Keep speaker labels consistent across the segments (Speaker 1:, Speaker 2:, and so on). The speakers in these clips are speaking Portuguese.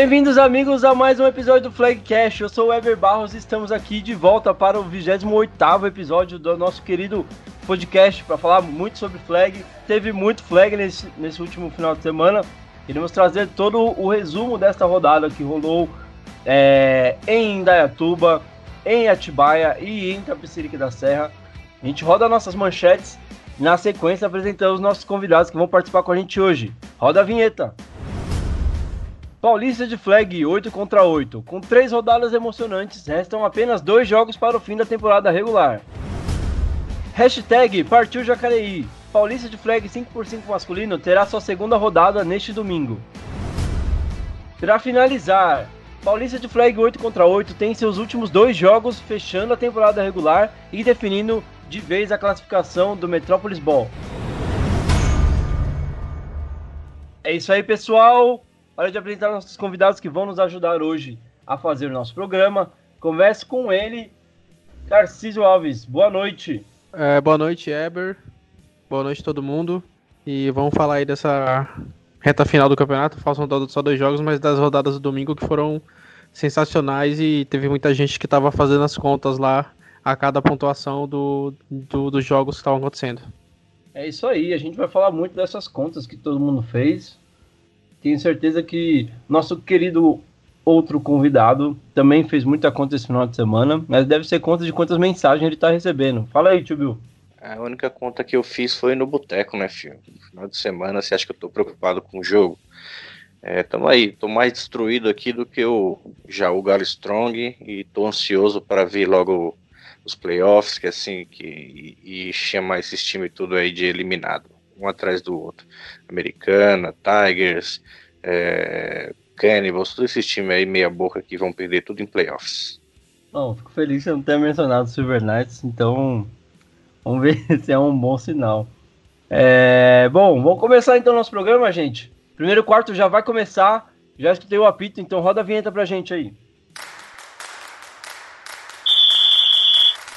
Speaker 1: Bem-vindos, amigos, a mais um episódio do Flagcast. Eu sou o Ever Barros e estamos aqui de volta para o 28 episódio do nosso querido podcast para falar muito sobre flag. Teve muito flag nesse, nesse último final de semana. Iremos trazer todo o resumo desta rodada que rolou é, em Indaiatuba, em Atibaia e em Tapicirique da Serra. A gente roda nossas manchetes e na sequência apresentamos os nossos convidados que vão participar com a gente hoje. Roda a vinheta! Paulista de Flag 8 contra 8. Com três rodadas emocionantes, restam apenas dois jogos para o fim da temporada regular. Hashtag Partiu Jacareí. Paulista de Flag 5x5 masculino terá sua segunda rodada neste domingo. Para finalizar, Paulista de Flag 8 contra 8 tem seus últimos dois jogos fechando a temporada regular e definindo de vez a classificação do Metrópolis Ball. É isso aí, pessoal. Hora de apresentar nossos convidados que vão nos ajudar hoje a fazer o nosso programa. Converse com ele, Tarcísio Alves. Boa noite.
Speaker 2: É, boa noite, Eber. Boa noite, todo mundo. E vamos falar aí dessa reta final do campeonato. Faltam só dois jogos, mas das rodadas do domingo que foram sensacionais e teve muita gente que estava fazendo as contas lá a cada pontuação do, do dos jogos que estavam acontecendo.
Speaker 1: É isso aí, a gente vai falar muito dessas contas que todo mundo fez. Tenho certeza que nosso querido outro convidado também fez muita conta esse final de semana, mas deve ser conta de quantas mensagens ele está recebendo. Fala aí, tio Bill.
Speaker 3: A única conta que eu fiz foi no boteco, né, filho? No final de semana, você acha que eu tô preocupado com o jogo? É, tamo aí, tô mais destruído aqui do que o o Galo Strong e tô ansioso para ver logo os playoffs, que assim, que e, e chamar esses times tudo aí de eliminado um atrás do outro. Americana, Tigers, é, Cannibals, todos esses times aí meia boca que vão perder tudo em playoffs.
Speaker 1: Bom, fico feliz que você não tenha mencionado o Silver Knights, então vamos ver se é um bom sinal. É, bom, vamos começar então nosso programa, gente. Primeiro quarto já vai começar, já escutei o apito, então roda a vinheta pra gente aí.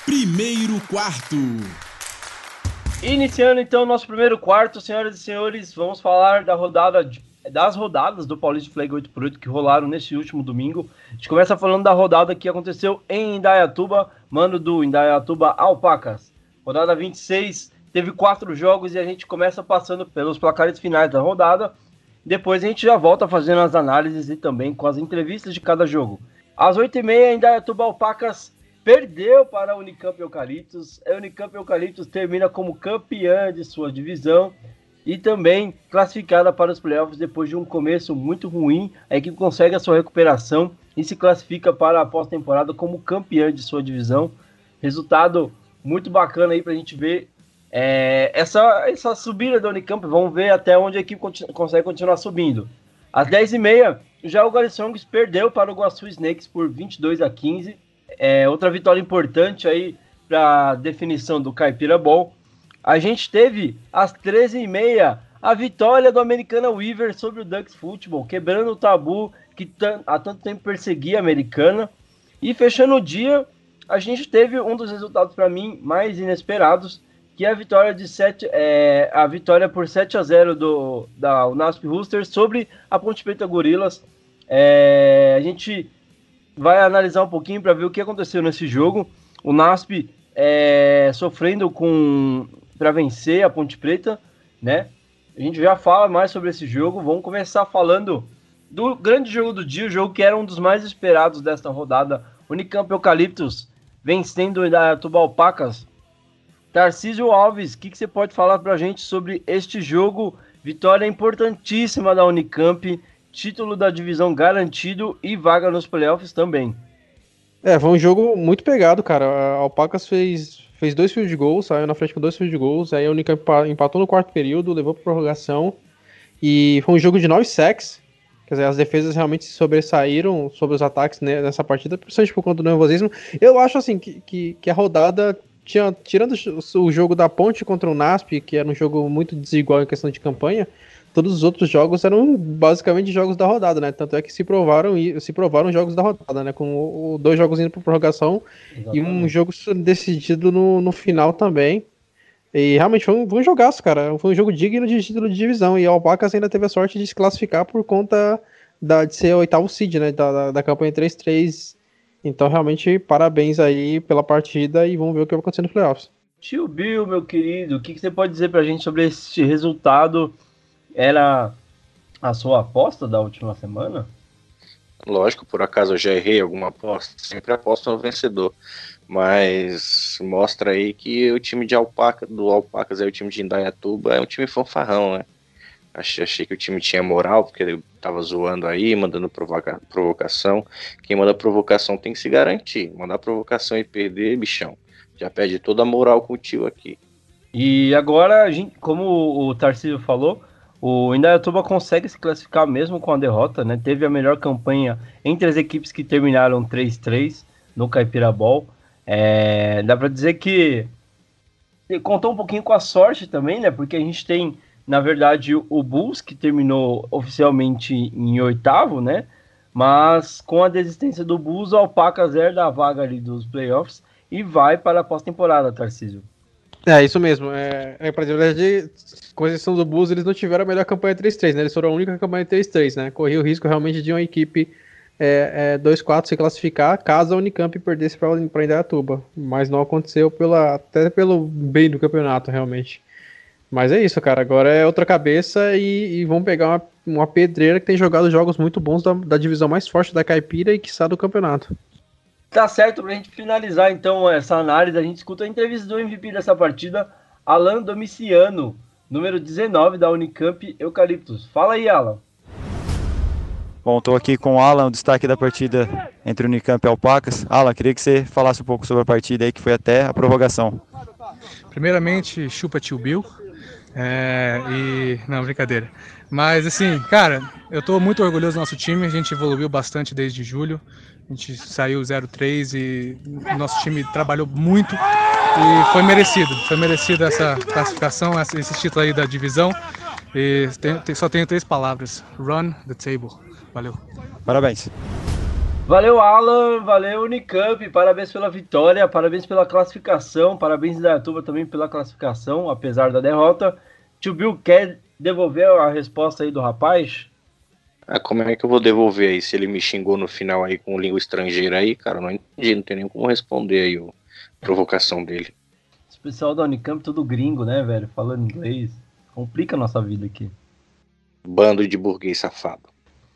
Speaker 4: Primeiro quarto.
Speaker 1: Iniciando então o nosso primeiro quarto, senhoras e senhores, vamos falar da rodada de, das rodadas do Paulista Flag 8x8 que rolaram nesse último domingo. A gente começa falando da rodada que aconteceu em Indaiatuba, mano do Indaiatuba Alpacas. Rodada 26, teve quatro jogos e a gente começa passando pelos placares finais da rodada. Depois a gente já volta fazendo as análises e também com as entrevistas de cada jogo. Às 8h30, Indaiatuba Alpacas perdeu para a Unicamp Eucaliptus. A Unicamp Eucaliptus termina como campeã de sua divisão e também classificada para os playoffs depois de um começo muito ruim. A equipe consegue a sua recuperação e se classifica para a pós-temporada como campeã de sua divisão. Resultado muito bacana aí para a gente ver é, essa, essa subida da Unicamp. Vamos ver até onde a equipe consegue continuar subindo. Às 10h30, já o Galistrongs perdeu para o Guaçu Snakes por 22 a 15 é, outra vitória importante aí para definição do Caipira Ball. A gente teve às 13h30 a vitória do Americana Weaver sobre o Ducks Football, quebrando o tabu que há tanto tempo perseguia a Americana. E fechando o dia, a gente teve um dos resultados para mim mais inesperados, que é a vitória de 7, é, a vitória por 7 a 0 do da Unasp Roosters sobre a Ponte Preta Gorilas. É, a gente vai analisar um pouquinho para ver o que aconteceu nesse jogo. O NASP é, sofrendo com para vencer a Ponte Preta, né? A gente já fala mais sobre esse jogo. Vamos começar falando do grande jogo do dia, o jogo que era um dos mais esperados desta rodada. Unicamp Eucaliptus vencendo da Tubal Pacas. Tarcísio Alves, o que, que você pode falar para a gente sobre este jogo? Vitória importantíssima da Unicamp título da divisão garantido e vaga nos playoffs também.
Speaker 2: É, foi um jogo muito pegado, cara. A Alpacas fez, fez dois fios de gols, saiu na frente com dois fios de gols, aí a Unicamp empatou no quarto período, levou para prorrogação, e foi um jogo de nove sacks, quer dizer, as defesas realmente se sobressaíram sobre os ataques nessa partida, principalmente por conta do nervosismo. Eu acho, assim, que, que, que a rodada, tinha, tirando o jogo da Ponte contra o NASP, que era um jogo muito desigual em questão de campanha, todos os outros jogos eram basicamente jogos da rodada, né? Tanto é que se provaram se provaram jogos da rodada, né? Com dois jogos indo para prorrogação Exatamente. e um jogo decidido no, no final também. E realmente foi um, foi um jogaço, cara. Foi um jogo digno de título de divisão. E a Alpacas ainda teve a sorte de se classificar por conta da, de ser o oitavo seed, né? Da, da, da campanha 3-3. Então, realmente, parabéns aí pela partida e vamos ver o que vai acontecer nos playoffs.
Speaker 1: Tio Bill, meu querido, o que, que você pode dizer pra gente sobre esse resultado? Era a sua aposta da última semana?
Speaker 3: Lógico, por acaso eu já errei alguma aposta, sempre aposto no vencedor. Mas mostra aí que o time de Alpaca, do Alpacas é o time de Indaiatuba, é um time fanfarrão, né? Achei, achei que o time tinha moral, porque ele tava zoando aí, mandando provoca, provocação. Quem manda provocação tem que se garantir. Mandar provocação e perder, bichão. Já perde toda a moral com o tio aqui.
Speaker 1: E agora, como o Tarcísio falou, o Indaiatuba consegue se classificar mesmo com a derrota, né? Teve a melhor campanha entre as equipes que terminaram 3-3 no Caipira Ball. É, dá para dizer que contou um pouquinho com a sorte também, né? Porque a gente tem, na verdade, o Bulls que terminou oficialmente em oitavo, né? Mas com a desistência do Bulls, o Alpaca zero da vaga ali dos playoffs e vai para a pós-temporada, Tarcísio.
Speaker 2: É, isso mesmo. É, é pra dizer, com exceção do Bulls, eles não tiveram a melhor campanha 3-3, né? Eles foram a única campanha 3-3, né? Corria o risco realmente de uma equipe é, é, 2-4 se classificar caso a Unicamp perdesse para Indaiatuba. Mas não aconteceu pela, até pelo bem do campeonato, realmente. Mas é isso, cara. Agora é outra cabeça e, e vão pegar uma, uma, pedreira que tem jogado jogos muito bons da, da divisão mais forte da Caipira e que está do campeonato.
Speaker 1: Tá certo, pra gente finalizar então essa análise, a gente escuta a entrevista do MVP dessa partida, Alan Domiciano, número 19 da Unicamp Eucaliptus. Fala aí, Alan.
Speaker 4: Bom, estou aqui com o Alan, o destaque da partida entre Unicamp e Alpacas. Alan, queria que você falasse um pouco sobre a partida aí, que foi até a prorrogação.
Speaker 5: Primeiramente, chupa tio Bill. É, e. Não, brincadeira. Mas assim, cara, eu estou muito orgulhoso do nosso time. A gente evoluiu bastante desde julho. A gente saiu 0-3 e o nosso time trabalhou muito e foi merecido. Foi merecido essa classificação, esse título aí da divisão. E tem, só tenho três palavras: run the table. Valeu.
Speaker 4: Parabéns.
Speaker 1: Valeu, Alan. Valeu, Unicamp. Parabéns pela vitória. Parabéns pela classificação. Parabéns, Dayatuba, também pela classificação, apesar da derrota. Tio Bill, quer devolver a resposta aí do rapaz?
Speaker 3: Ah, como é que eu vou devolver aí? Se ele me xingou no final aí com língua estrangeira aí, cara, não entendi, não tem nem como responder aí a provocação dele.
Speaker 1: Esse pessoal da Unicamp tudo gringo, né, velho? Falando inglês. Complica a nossa vida aqui.
Speaker 3: Bando de burguês safado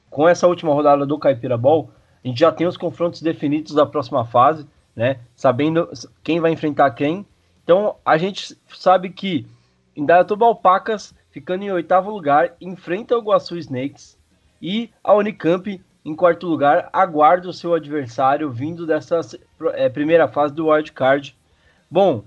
Speaker 1: com essa última rodada do Caipira Ball, a gente já tem os confrontos definidos da próxima fase, né? Sabendo quem vai enfrentar quem. Então a gente sabe que Indaiatuba Alpacas, ficando em oitavo lugar, enfrenta o Guaçu Snakes e a Unicamp, em quarto lugar, aguarda o seu adversário vindo dessa é, primeira fase do Wild Card. Bom,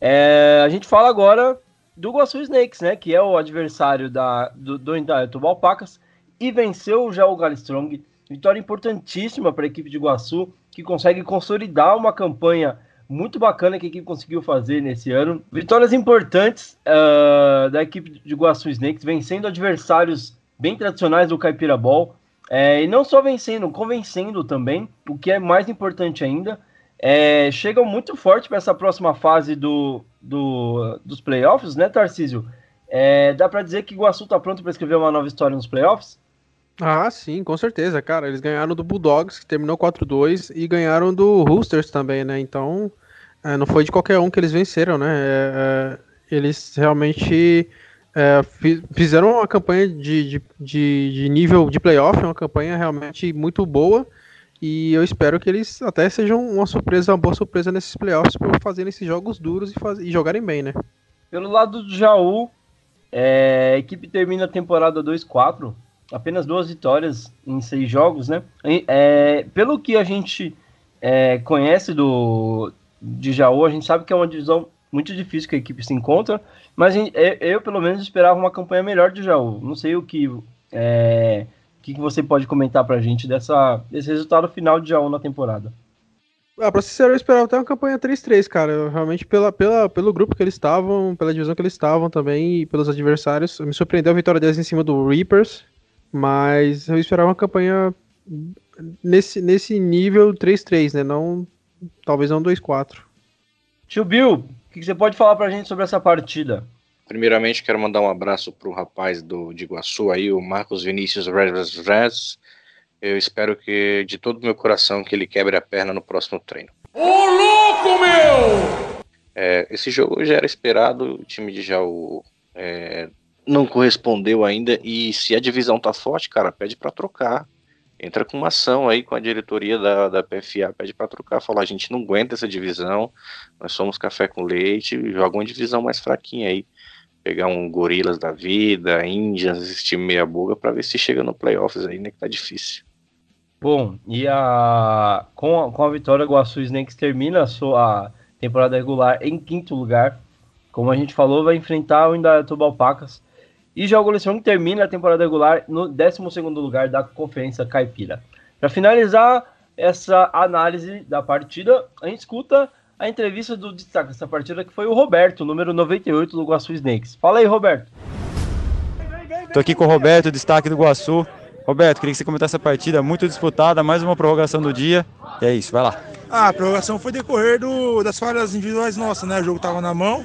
Speaker 1: é, a gente fala agora do Guaçu Snakes, né? Que é o adversário da, do, do Indaiatuba Alpacas e venceu já o Galstrong. Vitória importantíssima para a equipe de Iguaçu, que consegue consolidar uma campanha muito bacana que a equipe conseguiu fazer nesse ano. Vitórias importantes uh, da equipe de Iguaçu Snakes, vencendo adversários bem tradicionais do Caipira Ball. É, e não só vencendo, convencendo também, o que é mais importante ainda. É, chegam muito forte para essa próxima fase do, do, dos playoffs, né, Tarcísio? É, dá para dizer que Iguaçu está pronto para escrever uma nova história nos playoffs?
Speaker 2: Ah, sim, com certeza, cara. Eles ganharam do Bulldogs, que terminou 4-2, e ganharam do Roosters também, né? Então, é, não foi de qualquer um que eles venceram, né? É, é, eles realmente é, fizeram uma campanha de, de, de, de, nível de playoff, uma campanha realmente muito boa. E eu espero que eles até sejam uma surpresa, uma boa surpresa nesses playoffs por fazerem esses jogos duros e, faz, e jogarem bem, né?
Speaker 1: Pelo lado do Jaú, é, a equipe termina a temporada 2-4 apenas duas vitórias em seis jogos, né? É, pelo que a gente é, conhece do de Jaú, a gente sabe que é uma divisão muito difícil que a equipe se encontra, mas eu, eu pelo menos esperava uma campanha melhor de Jaú. Não sei o que é, o que você pode comentar pra gente dessa, desse resultado final de Jaú na temporada.
Speaker 2: Ah, pra ser sincero, eu esperava até uma campanha 3-3, cara. Eu, realmente, pela, pela, pelo grupo que eles estavam, pela divisão que eles estavam também e pelos adversários, me surpreendeu a vitória deles em cima do Reapers, mas eu esperava uma campanha nesse, nesse nível 3-3, né? Não, talvez não 2-4.
Speaker 1: Tio Bill, o que você pode falar pra gente sobre essa partida?
Speaker 3: Primeiramente, quero mandar um abraço pro rapaz do, de Iguaçu aí, o Marcos Vinícius Rez, Eu espero que, de todo o meu coração, que ele quebre a perna no próximo treino.
Speaker 6: Ô louco, meu!
Speaker 3: É, esse jogo já era esperado, o time de Jaú é, não correspondeu ainda, e se a divisão tá forte, cara, pede para trocar. Entra com uma ação aí com a diretoria da, da PFA, pede para trocar, fala, a gente não aguenta essa divisão, nós somos café com leite, joga uma divisão mais fraquinha aí pegar um Gorilas da vida, Indians, esse time meia boca, para ver se chega no playoffs aí, né, que tá difícil.
Speaker 1: Bom, e a com a, com a vitória, o Guaçu Snakes termina a sua temporada regular em quinto lugar. Como a gente falou, vai enfrentar o Indaiatuba Alpacas. E já o Goleção termina a temporada regular no 12 lugar da Conferência Caipira. Para finalizar essa análise da partida, a gente escuta a entrevista do destaque dessa partida, que foi o Roberto, número 98 do Guaçu Snakes. Fala aí, Roberto.
Speaker 4: Tô aqui com o Roberto, destaque do Guaçu. Roberto, queria que você comentasse essa partida muito disputada, mais uma prorrogação do dia. E é isso, vai lá.
Speaker 7: Ah, a prorrogação foi decorrer do, das falhas individuais nossas, né? O jogo tava na mão,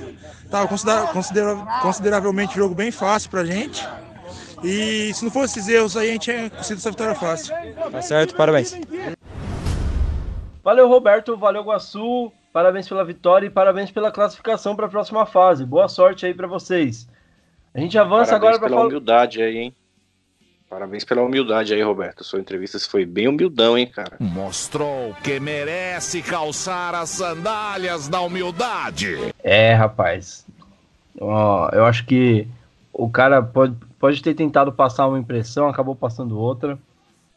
Speaker 7: tava considera, considera, consideravelmente jogo bem fácil pra gente. E se não fosse esses erros aí, a gente tinha conseguido essa vitória fácil.
Speaker 4: Tá certo, parabéns.
Speaker 1: Valeu, Roberto, valeu, Guaçu. Parabéns pela vitória e parabéns pela classificação para a próxima fase. Boa sorte aí para vocês. A gente avança
Speaker 3: parabéns
Speaker 1: agora
Speaker 3: para falar... humildade aí, hein? Parabéns pela humildade aí, Roberto. Sua entrevista foi bem humildão, hein, cara?
Speaker 6: Mostrou que merece calçar as sandálias da humildade.
Speaker 1: É, rapaz. Ó, eu acho que o cara pode, pode ter tentado passar uma impressão, acabou passando outra.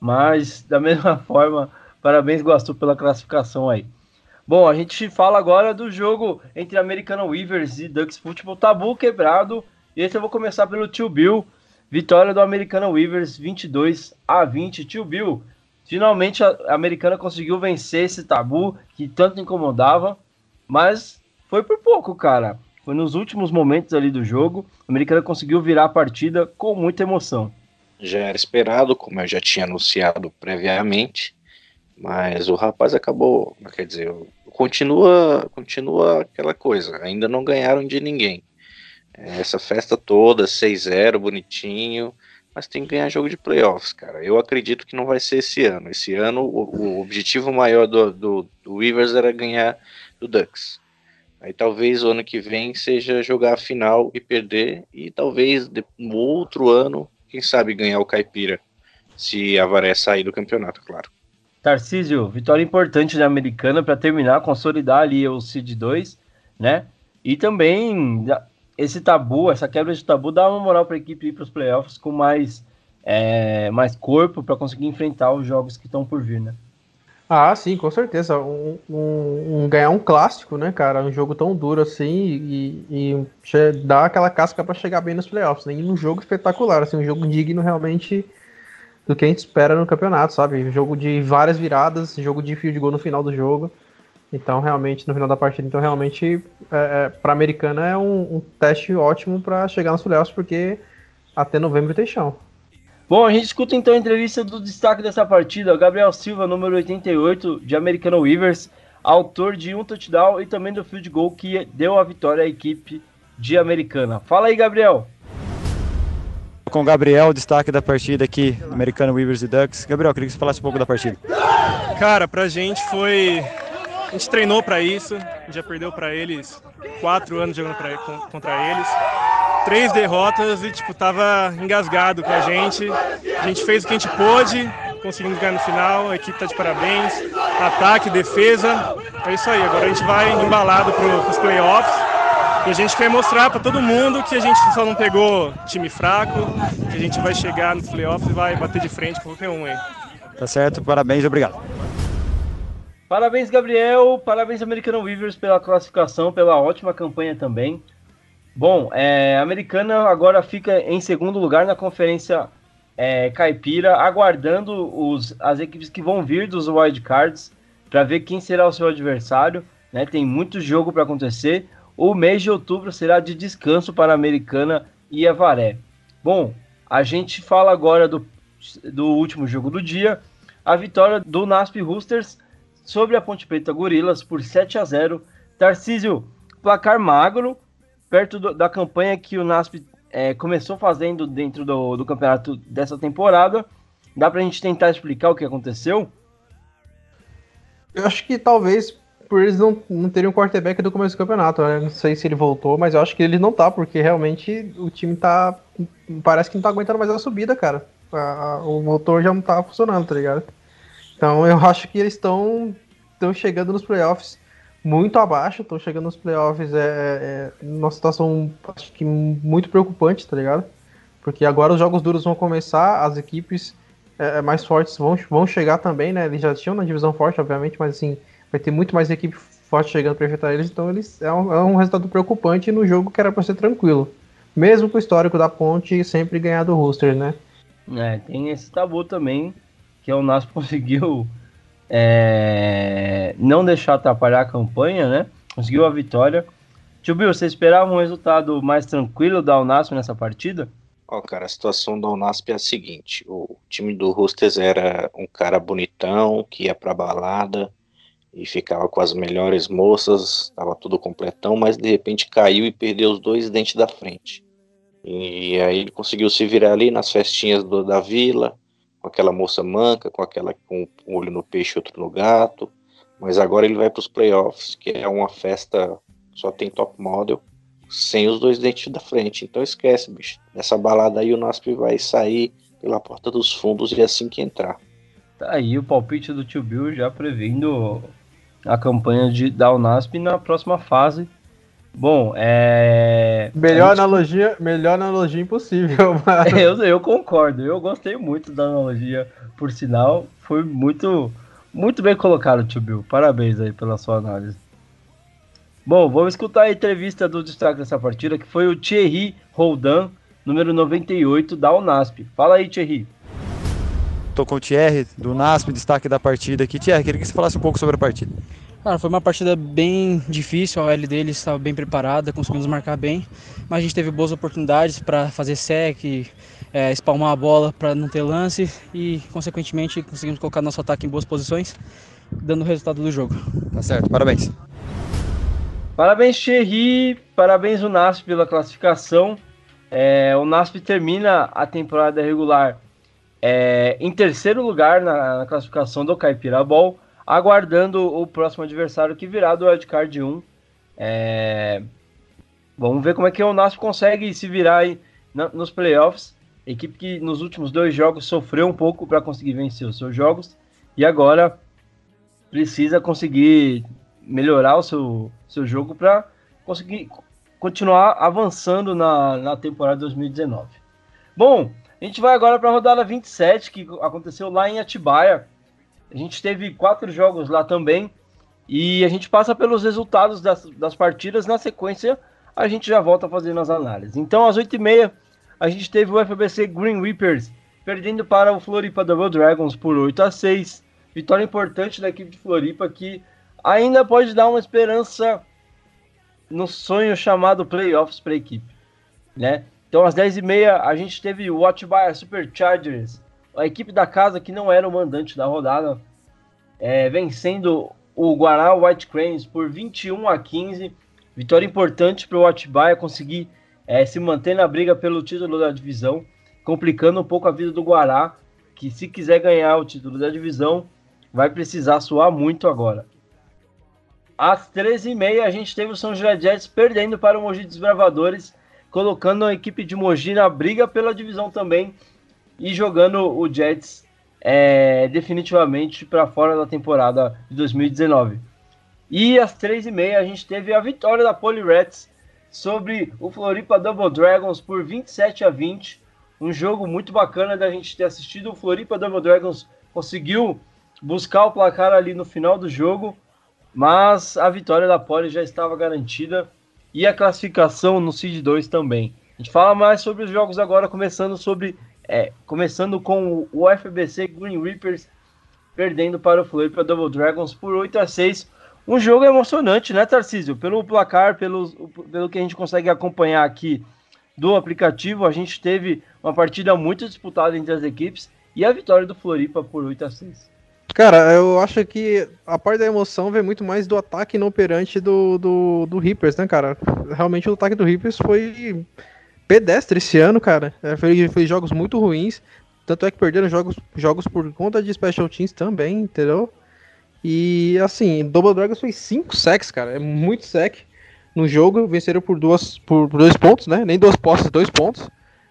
Speaker 1: Mas, da mesma forma, parabéns, Guastu, pela classificação aí. Bom, a gente fala agora do jogo entre American Weavers e Ducks Football, tabu quebrado. E esse eu vou começar pelo Tio Bill. Vitória do American Weavers 22 a 20. Tio Bill, finalmente a Americana conseguiu vencer esse tabu que tanto incomodava, mas foi por pouco, cara. Foi nos últimos momentos ali do jogo. A Americana conseguiu virar a partida com muita emoção.
Speaker 3: Já era esperado, como eu já tinha anunciado previamente, mas o rapaz acabou, quer dizer, continua, continua aquela coisa, ainda não ganharam de ninguém. Essa festa toda, 6-0, bonitinho, mas tem que ganhar jogo de playoffs, cara. Eu acredito que não vai ser esse ano. Esse ano, o, o objetivo maior do, do, do Weavers era ganhar do Ducks. Aí talvez o ano que vem seja jogar a final e perder, e talvez no outro ano, quem sabe ganhar o Caipira, se a Varé sair do campeonato, claro.
Speaker 1: Tarcísio, vitória importante da Americana para terminar, consolidar ali o Seed 2, né? E também esse tabu, essa quebra de tabu dá uma moral para a equipe ir para os playoffs com mais, é, mais corpo para conseguir enfrentar os jogos que estão por vir, né?
Speaker 2: Ah, sim, com certeza. Um, um, um, ganhar um clássico, né, cara? Um jogo tão duro assim e, e dar aquela casca para chegar bem nos playoffs, né? E um jogo espetacular, assim, um jogo digno realmente do que a gente espera no campeonato, sabe? Jogo de várias viradas, jogo de fio de gol no final do jogo. Então, realmente, no final da partida, então realmente, é, é, para a americana é um, um, teste ótimo para chegar nos playoffs, porque até novembro tem chão.
Speaker 1: Bom, a gente escuta então a entrevista do destaque dessa partida, Gabriel Silva, número 88, de Americano Weavers, autor de um touchdown e também do field goal que deu a vitória à equipe de Americana. Fala aí, Gabriel!
Speaker 4: Com o Gabriel, destaque da partida aqui, Americano Weavers e Ducks. Gabriel, queria que você falasse um pouco da partida.
Speaker 5: Cara, pra gente foi. A gente treinou para isso, já perdeu para eles quatro anos jogando pra, contra eles. Três derrotas e, tipo, tava engasgado com a gente. A gente fez o que a gente pôde, conseguimos ganhar no final, a equipe tá de parabéns. Ataque, defesa. É isso aí, agora a gente vai embalado pro, pros playoffs e a gente quer mostrar para todo mundo que a gente só não pegou time fraco, que a gente vai chegar nos playoffs e vai bater de frente com qualquer um aí.
Speaker 4: Tá certo, parabéns, obrigado.
Speaker 1: Parabéns, Gabriel. Parabéns, Americano Weavers, pela classificação, pela ótima campanha também. Bom, é, a Americana agora fica em segundo lugar na conferência é, Caipira, aguardando os, as equipes que vão vir dos wildcards para ver quem será o seu adversário. Né? Tem muito jogo para acontecer. O mês de outubro será de descanso para a Americana e a Varé. Bom, a gente fala agora do, do último jogo do dia, a vitória do NASP Roosters sobre a Ponte Preta Gorilas por 7 a 0. Tarcísio, placar magro, perto do, da campanha que o NASP é, começou fazendo dentro do, do campeonato dessa temporada, Dá pra gente tentar explicar o que aconteceu?
Speaker 2: Eu acho que talvez por eles não, não terem um quarterback do começo do campeonato. Né? Não sei se ele voltou, mas eu acho que ele não tá, porque realmente o time tá. Parece que não tá aguentando mais a subida, cara. A, a, o motor já não tá funcionando, tá ligado? Então eu acho que eles estão estão chegando nos playoffs muito abaixo, estão chegando nos playoffs é, é, numa situação acho que muito preocupante, tá ligado? Porque agora os jogos duros vão começar, as equipes é, é mais fortes vão, vão chegar também, né? Eles já tinham na divisão forte, obviamente, mas assim, vai ter muito mais equipe forte chegando para enfrentar eles, então eles é um, é um resultado preocupante no jogo que era para ser tranquilo. Mesmo com o histórico da Ponte sempre ganhar do Rooster, né?
Speaker 1: É, tem esse tabu também, que o Nas conseguiu é, não deixar atrapalhar a campanha, né? Conseguiu a vitória. Tio Bill, você esperava um resultado mais tranquilo da Unasp nessa partida?
Speaker 3: Ó, oh, cara, a situação da Unasp é a seguinte: o time do Roosters era um cara bonitão que ia pra balada e ficava com as melhores moças, tava tudo completão, mas de repente caiu e perdeu os dois dentes da frente. E aí ele conseguiu se virar ali nas festinhas do, da vila, com aquela moça manca, com aquela com um olho no peixe outro no gato. Mas agora ele vai para os playoffs, que é uma festa só tem top model, sem os dois dentes da frente. Então esquece, bicho. Nessa balada aí o Nasp vai sair pela porta dos fundos e é assim que entrar.
Speaker 1: Tá aí o palpite do tio Bill já prevendo a campanha de da Unasp na próxima fase Bom, é.
Speaker 2: Melhor, gente... analogia, melhor analogia impossível.
Speaker 1: Mas... eu, eu concordo, eu gostei muito da analogia, por sinal, foi muito, muito bem colocado, tio Bill. Parabéns aí pela sua análise. Bom, vamos escutar a entrevista do destaque dessa partida, que foi o Thierry Roldan, número 98 da Unasp. Fala aí, Thierry.
Speaker 4: Tô com o Thierry, do Unasp, destaque da partida aqui. Thierry, queria que você falasse um pouco sobre a partida.
Speaker 8: Cara, foi uma partida bem difícil, a OL deles estava bem preparada, conseguimos marcar bem, mas a gente teve boas oportunidades para fazer sec, é, espalmar a bola para não ter lance e, consequentemente, conseguimos colocar nosso ataque em boas posições, dando o resultado do jogo.
Speaker 4: Tá certo, parabéns.
Speaker 1: Parabéns, Thierry, parabéns o NASP pela classificação. É, o NASP termina a temporada regular é, em terceiro lugar na, na classificação do Caipira Ball aguardando o próximo adversário que virá do Wildcard 1. É... Vamos ver como é que o Nasp consegue se virar aí nos playoffs. Equipe que nos últimos dois jogos sofreu um pouco para conseguir vencer os seus jogos e agora precisa conseguir melhorar o seu, seu jogo para conseguir continuar avançando na, na temporada 2019. Bom, a gente vai agora para a rodada 27 que aconteceu lá em Atibaia. A gente teve quatro jogos lá também. E a gente passa pelos resultados das, das partidas. Na sequência, a gente já volta fazendo as análises. Então, às 8h30, a gente teve o FBC Green Reapers perdendo para o Floripa Double Dragons por 8 a 6 Vitória importante da equipe de Floripa que ainda pode dar uma esperança no sonho chamado playoffs para a equipe. Né? Então, às 10h30, a gente teve o Watchbar Superchargers a equipe da casa, que não era o mandante da rodada, é, vencendo o Guará White Cranes por 21 a 15. Vitória importante para o Atibaia conseguir é, se manter na briga pelo título da divisão, complicando um pouco a vida do Guará, que se quiser ganhar o título da divisão, vai precisar suar muito agora. Às 13h30 a gente teve o São José Jets perdendo para o Mogi Desbravadores, colocando a equipe de Mogi na briga pela divisão também, e jogando o Jets é, definitivamente para fora da temporada de 2019. E às três e meia a gente teve a vitória da Reds sobre o Floripa Double Dragons por 27 a 20. Um jogo muito bacana da gente ter assistido. O Floripa Double Dragons conseguiu buscar o placar ali no final do jogo, mas a vitória da Poly já estava garantida e a classificação no Seed 2 também. A gente fala mais sobre os jogos agora, começando sobre é, começando com o FBC Green Reapers perdendo para o Floripa Double Dragons por 8 a 6 Um jogo emocionante, né, Tarcísio? Pelo placar, pelo, pelo que a gente consegue acompanhar aqui do aplicativo, a gente teve uma partida muito disputada entre as equipes e a vitória do Floripa por 8 a 6
Speaker 2: Cara, eu acho que a parte da emoção vem muito mais do ataque inoperante do, do, do Reapers, né, cara? Realmente o ataque do Reapers foi pedestre esse ano, cara. É, foi, foi jogos muito ruins. Tanto é que perderam jogos, jogos por conta de Special Teams também, entendeu? E assim, Double Dragons foi 5 sacks, cara. É muito sack no jogo. Venceram por, duas, por, por dois pontos, né? Nem duas postas, dois pontos.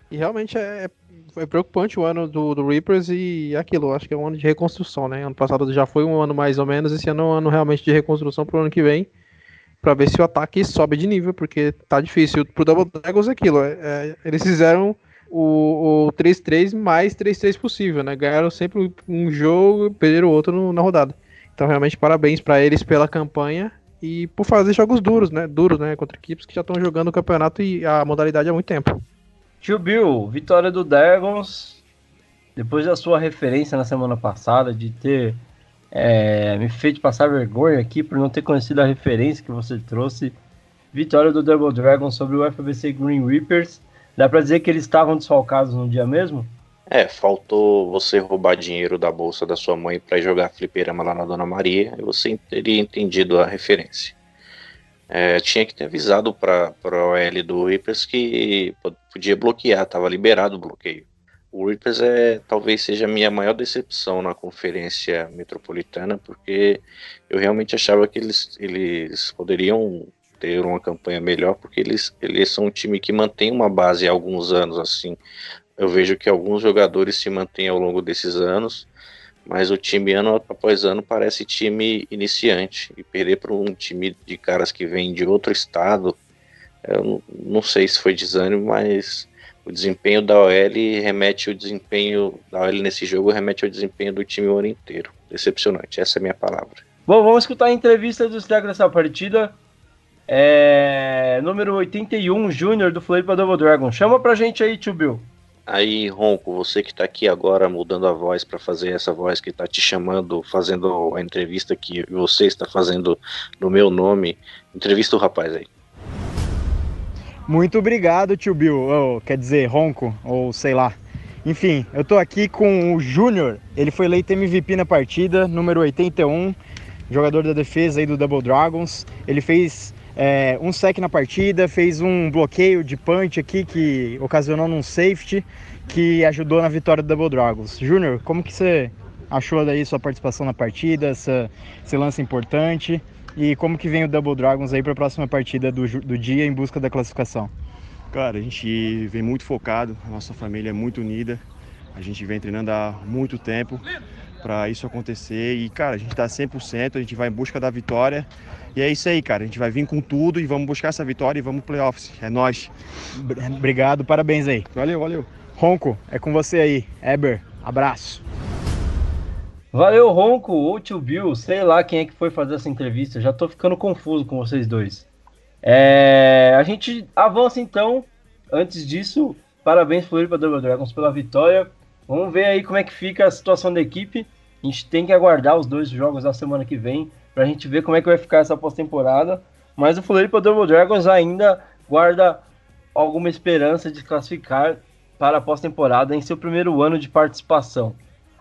Speaker 2: E realmente é, é preocupante o ano do, do Reapers e aquilo. Acho que é um ano de reconstrução, né? Ano passado já foi um ano mais ou menos. Esse ano é um ano realmente de reconstrução pro ano que vem. Pra ver se o ataque sobe de nível, porque tá difícil. Pro Double Dragons é aquilo. É, eles fizeram o, o 3-3 mais 3-3 possível, né? Ganharam sempre um jogo e perderam o outro no, na rodada. Então, realmente, parabéns para eles pela campanha e por fazer jogos duros, né? Duros, né? Contra equipes que já estão jogando o campeonato e a modalidade há muito tempo.
Speaker 1: Tio Bill, vitória do Dragons. Depois da sua referência na semana passada de ter é, me feito passar vergonha aqui por não ter conhecido a referência que você trouxe. Vitória do Double Dragon sobre o FBC Green Reapers. Dá pra dizer que eles estavam desfalcados no dia mesmo?
Speaker 3: É, faltou você roubar dinheiro da bolsa da sua mãe para jogar fliperama lá na Dona Maria e você teria entendido a referência. É, tinha que ter avisado para o OL do Reapers que podia bloquear, estava liberado o bloqueio. O Reapers é, talvez seja a minha maior decepção na conferência metropolitana, porque eu realmente achava que eles, eles poderiam ter uma campanha melhor, porque eles, eles são um time que mantém uma base há alguns anos, assim. Eu vejo que alguns jogadores se mantêm ao longo desses anos, mas o time ano após ano parece time iniciante. E perder para um time de caras que vêm de outro estado, eu não sei se foi desânimo, mas o desempenho da OL remete o desempenho da OL nesse jogo remete ao desempenho do time o ano inteiro. Decepcionante, essa é a minha palavra.
Speaker 1: Bom, vamos escutar a entrevista do Stag dessa partida. É, número 81, Júnior do Floripa Double Dragon. Chama pra gente aí, tio Bill.
Speaker 3: Aí, Ronco, você que tá aqui agora mudando a voz para fazer essa voz que tá te chamando, fazendo a entrevista que você está fazendo no meu nome. Entrevista o rapaz aí.
Speaker 9: Muito obrigado, tio Bill. Ou, quer dizer, Ronco, ou sei lá. Enfim, eu tô aqui com o Júnior. Ele foi eleito MVP na partida, número 81, jogador da defesa aí do Double Dragons. Ele fez é, um sec na partida, fez um bloqueio de punch aqui que ocasionou num safety que ajudou na vitória do Double Dragons. Júnior, como que você achou daí sua participação na partida, essa, esse lance importante e como que vem o Double Dragons aí para a próxima partida do, do dia em busca da classificação?
Speaker 10: Cara, a gente vem muito focado, a nossa família é muito unida, a gente vem treinando há muito tempo para isso acontecer e, cara, a gente está 100%, a gente vai em busca da vitória e é isso aí, cara. A gente vai vir com tudo e vamos buscar essa vitória e vamos playoffs. É nós.
Speaker 9: Obrigado, parabéns aí.
Speaker 10: Valeu, valeu.
Speaker 9: Ronco, é com você aí. Eber, abraço.
Speaker 1: Valeu, Ronco, ou tio Bill, sei lá quem é que foi fazer essa entrevista. Já tô ficando confuso com vocês dois. É, a gente avança então. Antes disso, parabéns Floripa Double Dragons pela vitória. Vamos ver aí como é que fica a situação da equipe. A gente tem que aguardar os dois jogos da semana que vem pra gente ver como é que vai ficar essa pós-temporada. Mas o Floripa Double Dragons ainda guarda alguma esperança de classificar para a pós-temporada em seu primeiro ano de participação.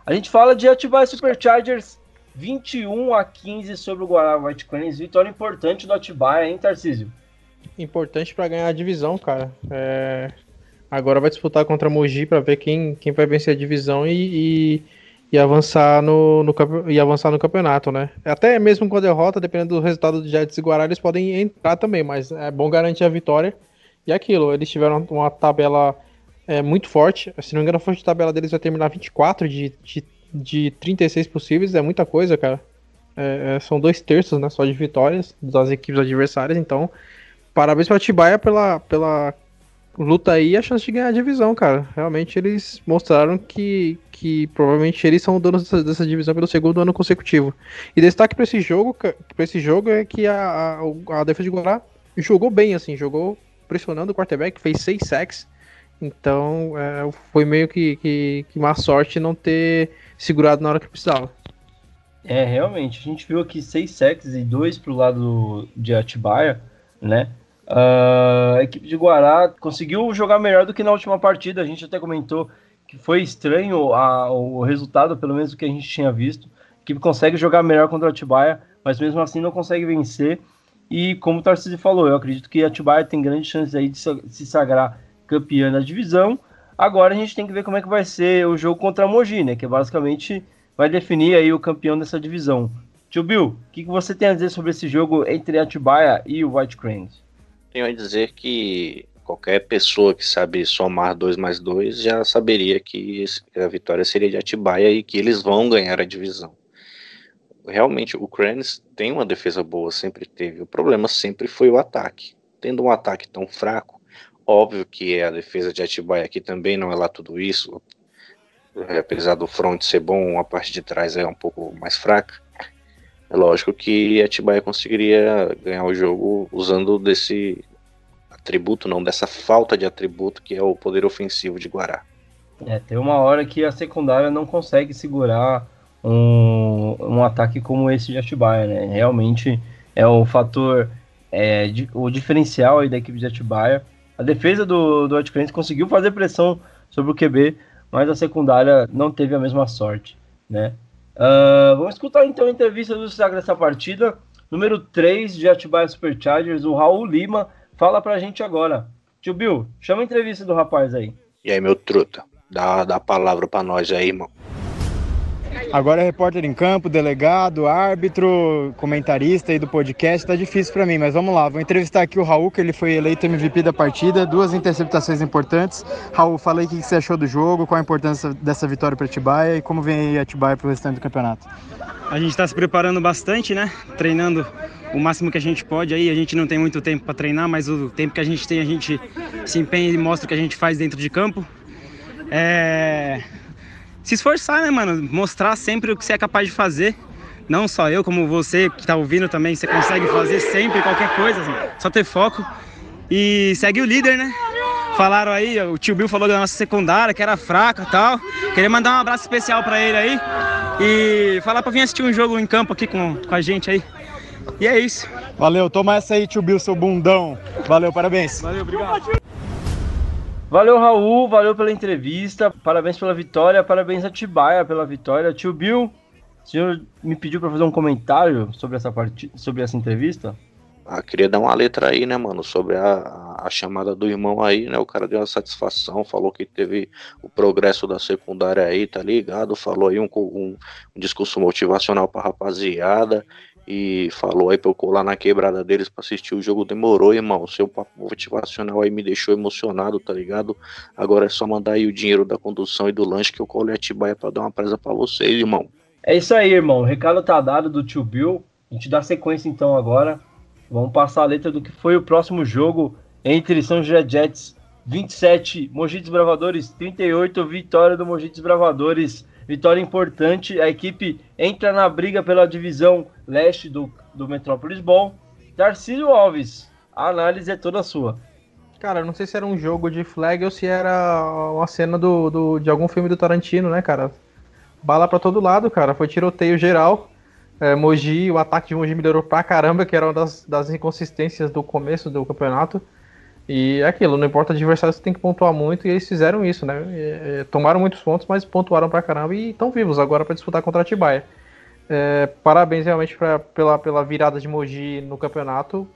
Speaker 1: A gente fala de Atibaia Superchargers 21 a 15 sobre o Guará White Cranes. Vitória importante do Atibaia, hein, Tarcísio?
Speaker 2: Importante para ganhar a divisão, cara. É... Agora vai disputar contra a Mogi para ver quem, quem vai vencer a divisão e, e e avançar no, no, e avançar no campeonato, né? Até mesmo com a derrota, dependendo do resultado do Jets e Guará, eles podem entrar também, mas é bom garantir a vitória. E aquilo, eles tiveram uma tabela é, muito forte. Se não me engano, a forte tabela deles vai terminar 24 de, de, de 36 possíveis, é muita coisa, cara. É, é, são dois terços, né, só de vitórias das equipes adversárias, então parabéns para Tibaia pela, pela luta aí e a chance de ganhar a divisão, cara. Realmente eles mostraram que, que provavelmente eles são donos dessa, dessa divisão pelo segundo ano consecutivo. E destaque para esse jogo, para esse jogo é que a, a, a, defesa de Guará jogou bem, assim, jogou pressionando o quarterback, fez seis sacks. Então é, foi meio que, que, que má sorte não ter segurado na hora que precisava.
Speaker 1: É, realmente, a gente viu aqui seis sacks e dois pro lado de Atibaia, né? Uh, a equipe de Guará conseguiu jogar melhor do que na última partida. A gente até comentou que foi estranho a, o resultado, pelo menos o que a gente tinha visto. A equipe consegue jogar melhor contra Atibaia, mas mesmo assim não consegue vencer. E como o Tarcísio falou, eu acredito que Atibaia tem grandes chances aí de se sagrar campeã da divisão. Agora a gente tem que ver como é que vai ser o jogo contra a Mogi, né? Que basicamente vai definir aí o campeão dessa divisão. Tio Bill, o que, que você tem a dizer sobre esse jogo entre Atibaia e o White Cranes?
Speaker 3: Tenho a dizer que qualquer pessoa que sabe somar 2 mais 2 já saberia que a vitória seria de Atibaia e que eles vão ganhar a divisão. Realmente, o Cranes tem uma defesa boa, sempre teve. O problema sempre foi o ataque. Tendo um ataque tão fraco, óbvio que a defesa de Atibaia aqui também não é lá tudo isso. Apesar do front ser bom, a parte de trás é um pouco mais fraca. É lógico que Atibaia conseguiria ganhar o jogo usando desse atributo, não, dessa falta de atributo que é o poder ofensivo de Guará.
Speaker 1: É, tem uma hora que a secundária não consegue segurar um, um ataque como esse de Atibaia, né? Realmente é o fator, é, o diferencial aí da equipe de Atibaia. A defesa do, do Atcrente conseguiu fazer pressão sobre o QB, mas a secundária não teve a mesma sorte, né? Uh, vamos escutar então a entrevista do destaque dessa partida. Número 3 de Atibaia Superchargers, o Raul Lima, fala pra gente agora. Tio Bill, chama a entrevista do rapaz aí.
Speaker 3: E aí, meu truta, dá, dá a palavra pra nós aí, irmão.
Speaker 9: Agora é repórter em campo, delegado, árbitro, comentarista aí do podcast, tá difícil para mim, mas vamos lá. Vou entrevistar aqui o Raul, que ele foi eleito MVP da partida, duas interceptações importantes. Raul, fala aí o que você achou do jogo, qual a importância dessa vitória para Atibaia e como vem aí Atibaia pro restante do campeonato.
Speaker 11: A gente está se preparando bastante, né? Treinando o máximo que a gente pode aí. A gente não tem muito tempo para treinar, mas o tempo que a gente tem, a gente se empenha e mostra o que a gente faz dentro de campo. É se esforçar, né, mano? Mostrar sempre o que você é capaz de fazer. Não só eu, como você que tá ouvindo também, você consegue fazer sempre qualquer coisa, só ter foco. E segue o líder, né? Falaram aí, o tio Bill falou da nossa secundária, que era fraca e tal. Queria mandar um abraço especial para ele aí. E falar pra vir assistir um jogo em campo aqui com, com a gente aí. E é isso.
Speaker 9: Valeu, toma essa aí, tio Bill, seu bundão. Valeu, parabéns.
Speaker 11: Valeu, obrigado.
Speaker 1: Valeu, Raul, valeu pela entrevista, parabéns pela vitória, parabéns a Tibaia pela vitória. Tio Bill, o senhor me pediu para fazer um comentário sobre essa, part... sobre essa entrevista?
Speaker 3: Ah, queria dar uma letra aí, né, mano, sobre a, a chamada do irmão aí, né? O cara deu uma satisfação, falou que teve o progresso da secundária aí, tá ligado? Falou aí um, um, um discurso motivacional pra rapaziada e falou aí pra eu colar na quebrada deles pra assistir o jogo. Demorou, irmão. Seu papo motivacional aí me deixou emocionado, tá ligado? Agora é só mandar aí o dinheiro da condução e do lanche que eu colo Atibaia pra dar uma presa pra vocês, irmão.
Speaker 1: É isso aí, irmão. O recado tá dado do tio Bill. A gente dá sequência então agora. Vamos passar a letra do que foi o próximo jogo entre São José Jets 27, Mogi Bravadores 38, vitória do Mogi Bravadores Vitória importante. A equipe entra na briga pela divisão leste do, do Metrópolis Ball. Tarcísio Alves, a análise é toda sua.
Speaker 2: Cara, não sei se era um jogo de flag ou se era uma cena do, do de algum filme do Tarantino, né, cara? Bala para todo lado, cara. Foi tiroteio geral. É, Mogi, o ataque de Mogi melhorou pra caramba, que era uma das, das inconsistências do começo do campeonato. E é aquilo, não importa o adversário, você tem que pontuar muito, e eles fizeram isso, né? E, tomaram muitos pontos, mas pontuaram pra caramba e estão vivos agora para disputar contra a Atibaia. É, parabéns realmente pra, pela, pela virada de Mogi no campeonato.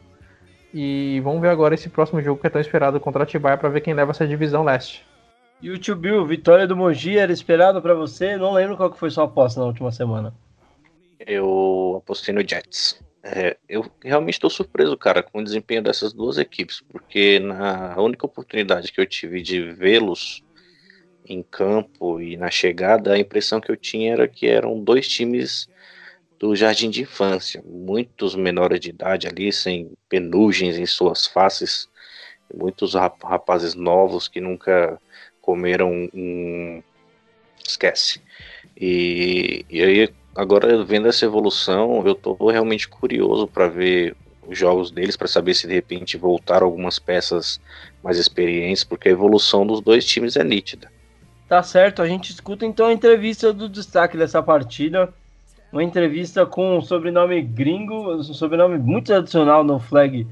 Speaker 2: E vamos ver agora esse próximo jogo que é tão esperado contra a Atibaia para ver quem leva essa divisão leste.
Speaker 1: E o Tio Bill, vitória do Mogi era esperado para você? Não lembro qual que foi sua aposta na última semana.
Speaker 3: Eu apostei no Jets. É, eu realmente estou surpreso, cara, com o desempenho dessas duas equipes, porque na única oportunidade que eu tive de vê-los em campo e na chegada, a impressão que eu tinha era que eram dois times do jardim de infância, muitos menores de idade ali, sem penugens em suas faces, muitos rapazes novos que nunca comeram um. Esquece. E, e aí agora vendo essa evolução, eu tô realmente curioso para ver os jogos deles para saber se de repente voltar algumas peças mais experientes, porque a evolução dos dois times é nítida.
Speaker 1: Tá certo, a gente escuta então a entrevista do destaque dessa partida. Uma entrevista com um sobrenome gringo, um sobrenome muito tradicional no flag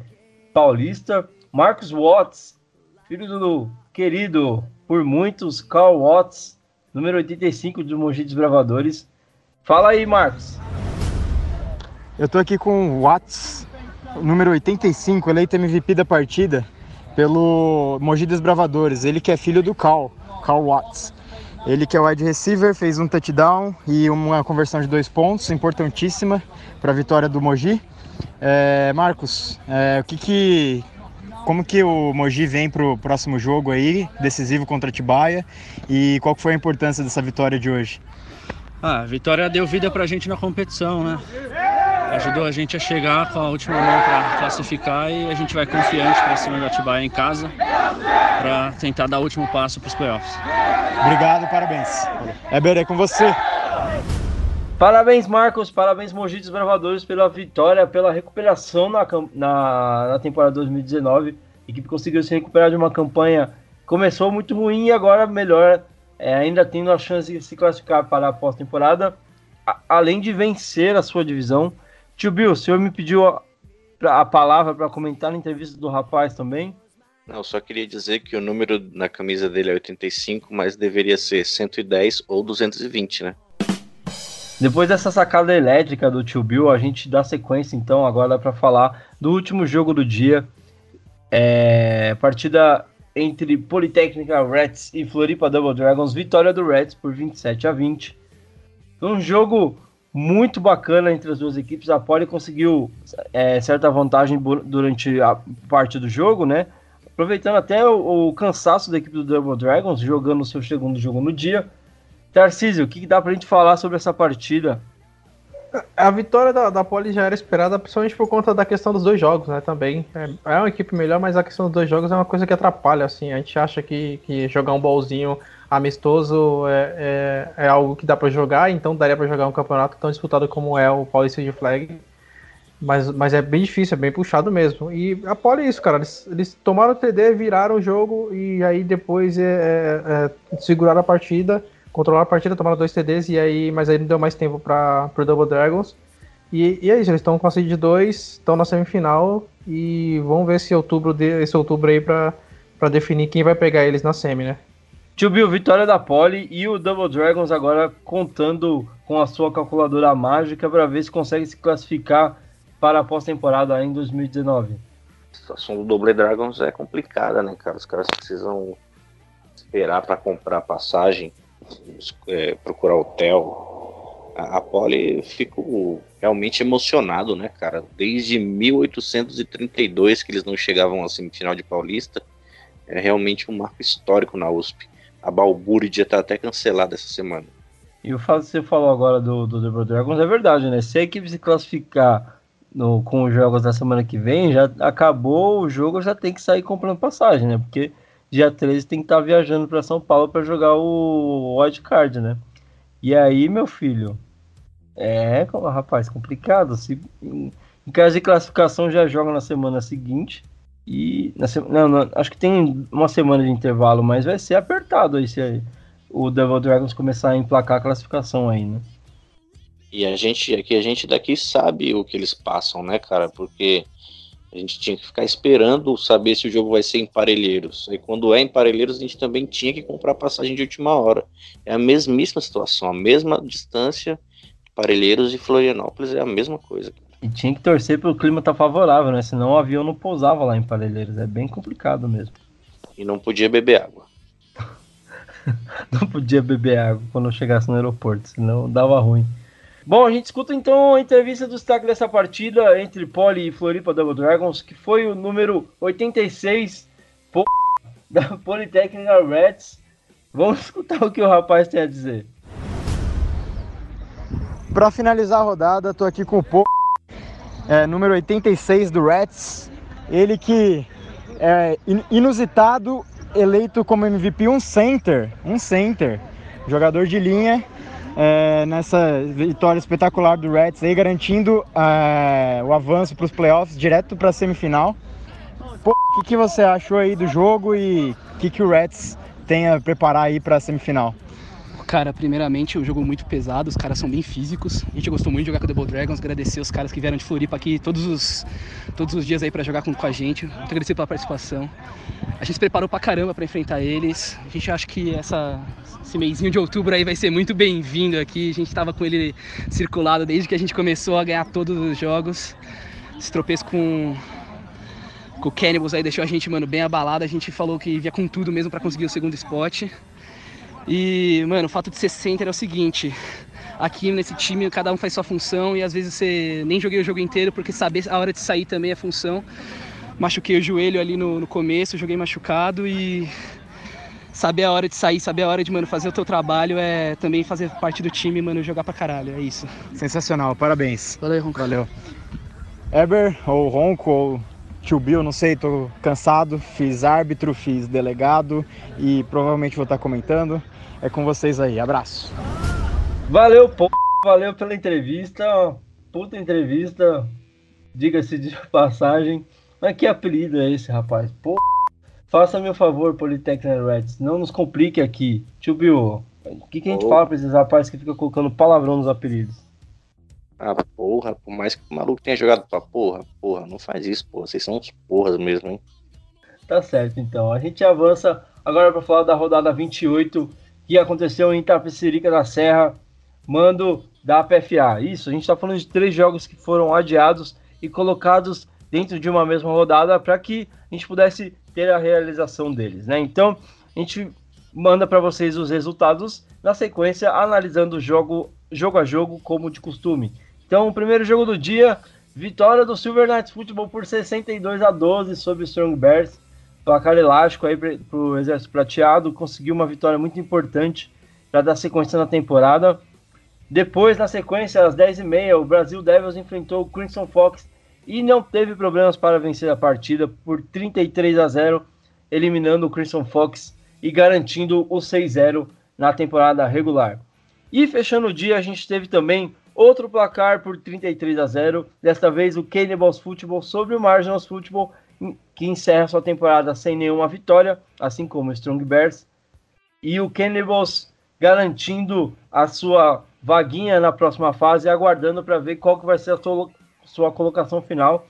Speaker 1: paulista. Marcos Watts, filho do querido por muitos Carl Watts, número 85 do Mogi Desbravadores. Fala aí, Marcos.
Speaker 9: Eu tô aqui com o Watts, número 85, eleito MVP da partida pelo Mogi Desbravadores. Ele que é filho do Cal. Carl Watts. Ele que é wide receiver, fez um touchdown e uma conversão de dois pontos, importantíssima para a vitória do Mogi. É, Marcos, é, o que, que como que o Mogi vem para o próximo jogo aí, decisivo contra a Tibaia, e qual foi a importância dessa vitória de hoje?
Speaker 8: Ah, a vitória deu vida para a gente na competição, né? Ajudou a gente a chegar com a última mão para classificar e a gente vai confiante para cima da Atibaia em casa para tentar dar o último passo para os playoffs.
Speaker 9: Obrigado, parabéns. É Berê com você.
Speaker 1: Parabéns, Marcos. Parabéns, Mogi Bravadores, pela vitória, pela recuperação na, na, na temporada 2019. A equipe conseguiu se recuperar de uma campanha começou muito ruim e agora melhor, é, ainda tendo a chance de se classificar para a pós-temporada, além de vencer a sua divisão. Tio Bill, o senhor me pediu a, a palavra para comentar na entrevista do rapaz também.
Speaker 3: Não, só queria dizer que o número na camisa dele é 85, mas deveria ser 110 ou 220, né?
Speaker 1: Depois dessa sacada elétrica do tio Bill, a gente dá sequência então agora para falar do último jogo do dia. É, partida entre Politécnica Reds e Floripa Double Dragons, vitória do Reds por 27 a 20. Um jogo muito bacana entre as duas equipes. A Poli conseguiu é, certa vantagem durante a parte do jogo, né? Aproveitando até o, o, cansaço da equipe do Double Dragons, jogando o seu segundo jogo no dia. Tarcísio, o que, dá pra gente falar sobre essa partida?
Speaker 2: A vitória da, da Poli já era esperada, principalmente por conta da questão dos dois jogos, né? Também. É, é uma equipe melhor, mas a questão dos dois jogos é uma coisa que atrapalha, assim. A gente acha que, que jogar um bolzinho amistoso é, é, é algo que dá para jogar, então daria para jogar um campeonato tão disputado como é o Paulista de Flag. Mas, mas é bem difícil, é bem puxado mesmo. E a Poli é isso, cara. Eles, eles tomaram o TD, viraram o jogo e aí depois é, é, é, seguraram a partida controlaram a partida, tomaram dois TDs, e aí, mas aí não deu mais tempo para o Double Dragons. E, e, é isso, eles estão com a seed 2, estão na semifinal e vamos ver se outubro de, esse outubro aí para definir quem vai pegar eles na semi, né?
Speaker 1: Tio Bill, vitória da Poli e o Double Dragons agora contando com a sua calculadora mágica para ver se consegue se classificar para a pós-temporada em 2019.
Speaker 3: A situação do Double Dragons é complicada, né, cara? Os caras precisam esperar para comprar passagem é, procurar hotel. A, a Poli ficou realmente emocionado, né, cara? Desde 1832 que eles não chegavam à semifinal de Paulista. É realmente um marco histórico na USP. A Balbúrdia tá até cancelada essa semana.
Speaker 1: E o fato que você falou agora do, do The Dragons é verdade, né? Se a equipe se classificar no, com os jogos da semana que vem, já acabou o jogo, já tem que sair comprando passagem, né? Porque dia 13 tem que estar tá viajando para São Paulo para jogar o Wild Card, né? E aí, meu filho, é, rapaz, complicado. Se, em, em caso de classificação, já joga na semana seguinte. E na não, não, acho que tem uma semana de intervalo, mas vai ser apertado aí se aí, o Devil Dragons começar a emplacar a classificação aí, né?
Speaker 3: E a gente aqui, a gente daqui sabe o que eles passam, né, cara? Porque a gente tinha que ficar esperando saber se o jogo vai ser em Parelheiros. Aí quando é em Parelheiros, a gente também tinha que comprar passagem de última hora. É a mesmíssima situação, a mesma distância. Parelheiros e Florianópolis é a mesma coisa.
Speaker 1: E tinha que torcer para o clima estar tá favorável, né? Senão o avião não pousava lá em Parelheiros. É bem complicado mesmo.
Speaker 3: E não podia beber água.
Speaker 1: não podia beber água quando chegasse no aeroporto, senão dava ruim. Bom, a gente escuta então a entrevista do destaque dessa partida entre Poli e Floripa Double Dragons, que foi o número 86 da Polytechnic Reds. Vamos escutar o que o rapaz tem a dizer.
Speaker 9: Para finalizar a rodada, tô aqui com o Po, é, número 86 do Reds. Ele que é inusitado, eleito como MVP um center, um center, jogador de linha é, nessa vitória espetacular do Reds aí, garantindo é, o avanço para os playoffs direto para a semifinal. O que, que você achou aí do jogo e o que, que o Reds tem a preparar aí para a semifinal?
Speaker 8: Cara, primeiramente, o jogo muito pesado, os caras são bem físicos. A gente gostou muito de jogar com o Double Dragons, agradecer os caras que vieram de Floripa aqui todos os, todos os dias aí para jogar com, com a gente. Muito agradecer pela participação. A gente se preparou pra caramba para enfrentar eles. A gente acha que essa, esse mêsinho de outubro aí vai ser muito bem-vindo aqui. A gente estava com ele circulado desde que a gente começou a ganhar todos os jogos. Esse tropeço com com o Cannibals aí deixou a gente, mano, bem abalado. A gente falou que via com tudo mesmo para conseguir o segundo spot.
Speaker 12: E, mano, o fato de ser center é o seguinte: aqui nesse time cada um faz sua função e às vezes você nem joguei o jogo inteiro porque saber a hora de sair também é função. Machuquei o joelho ali no, no começo, joguei machucado e saber a hora de sair, saber a hora de, mano, fazer o teu trabalho é também fazer parte do time, mano, jogar pra caralho, é isso.
Speaker 9: Sensacional, parabéns.
Speaker 12: Valeu, Ronco.
Speaker 9: Valeu. Eber, ou Ronco, ou Tio Bill, não sei, tô cansado, fiz árbitro, fiz delegado e provavelmente vou estar comentando. É com vocês aí, abraço.
Speaker 1: Valeu, pô, valeu pela entrevista, puta entrevista, diga-se de passagem. Mas que apelido é esse, rapaz? Pô, faça-me o favor, Polytechnic Reds, não nos complique aqui. Tio Bill, o que, que a gente
Speaker 3: Oh.
Speaker 1: fala pra esses rapazes que ficam colocando palavrão nos apelidos?
Speaker 3: Ah, porra, por mais que o maluco tenha jogado pra porra, porra, não faz isso, porra. Vocês são uns porras mesmo, hein?
Speaker 1: Tá certo, então. A gente avança agora para falar da rodada 28 que aconteceu em Itapecerica da Serra, mando da PFA. Isso, a gente está falando de três jogos que foram adiados e colocados dentro de uma mesma rodada para que a gente pudesse ter a realização deles, né? Então, a gente manda para vocês os resultados na sequência, analisando jogo, jogo a jogo, como de costume. Então, o primeiro jogo do dia, vitória do Silver Knights Futebol por 62 a 12 sobre o Strong Bears. Placar elástico aí para o Exército Prateado, conseguiu uma vitória muito importante para dar sequência na temporada. Depois, na sequência, às 10h30, o Brasil Devils enfrentou o Crimson Fox e não teve problemas para vencer a partida por 33 a 0, eliminando o Crimson Fox e garantindo o 6-0 na temporada regular. E fechando o dia, a gente teve também outro placar por 33 a 0, desta vez o Cannibals Football sobre o Marginals Football, que encerra sua temporada sem nenhuma vitória, assim como o Strong Bears. E o Cannibals garantindo a sua vaguinha na próxima fase, aguardando para ver qual que vai ser a sua, sua colocação final.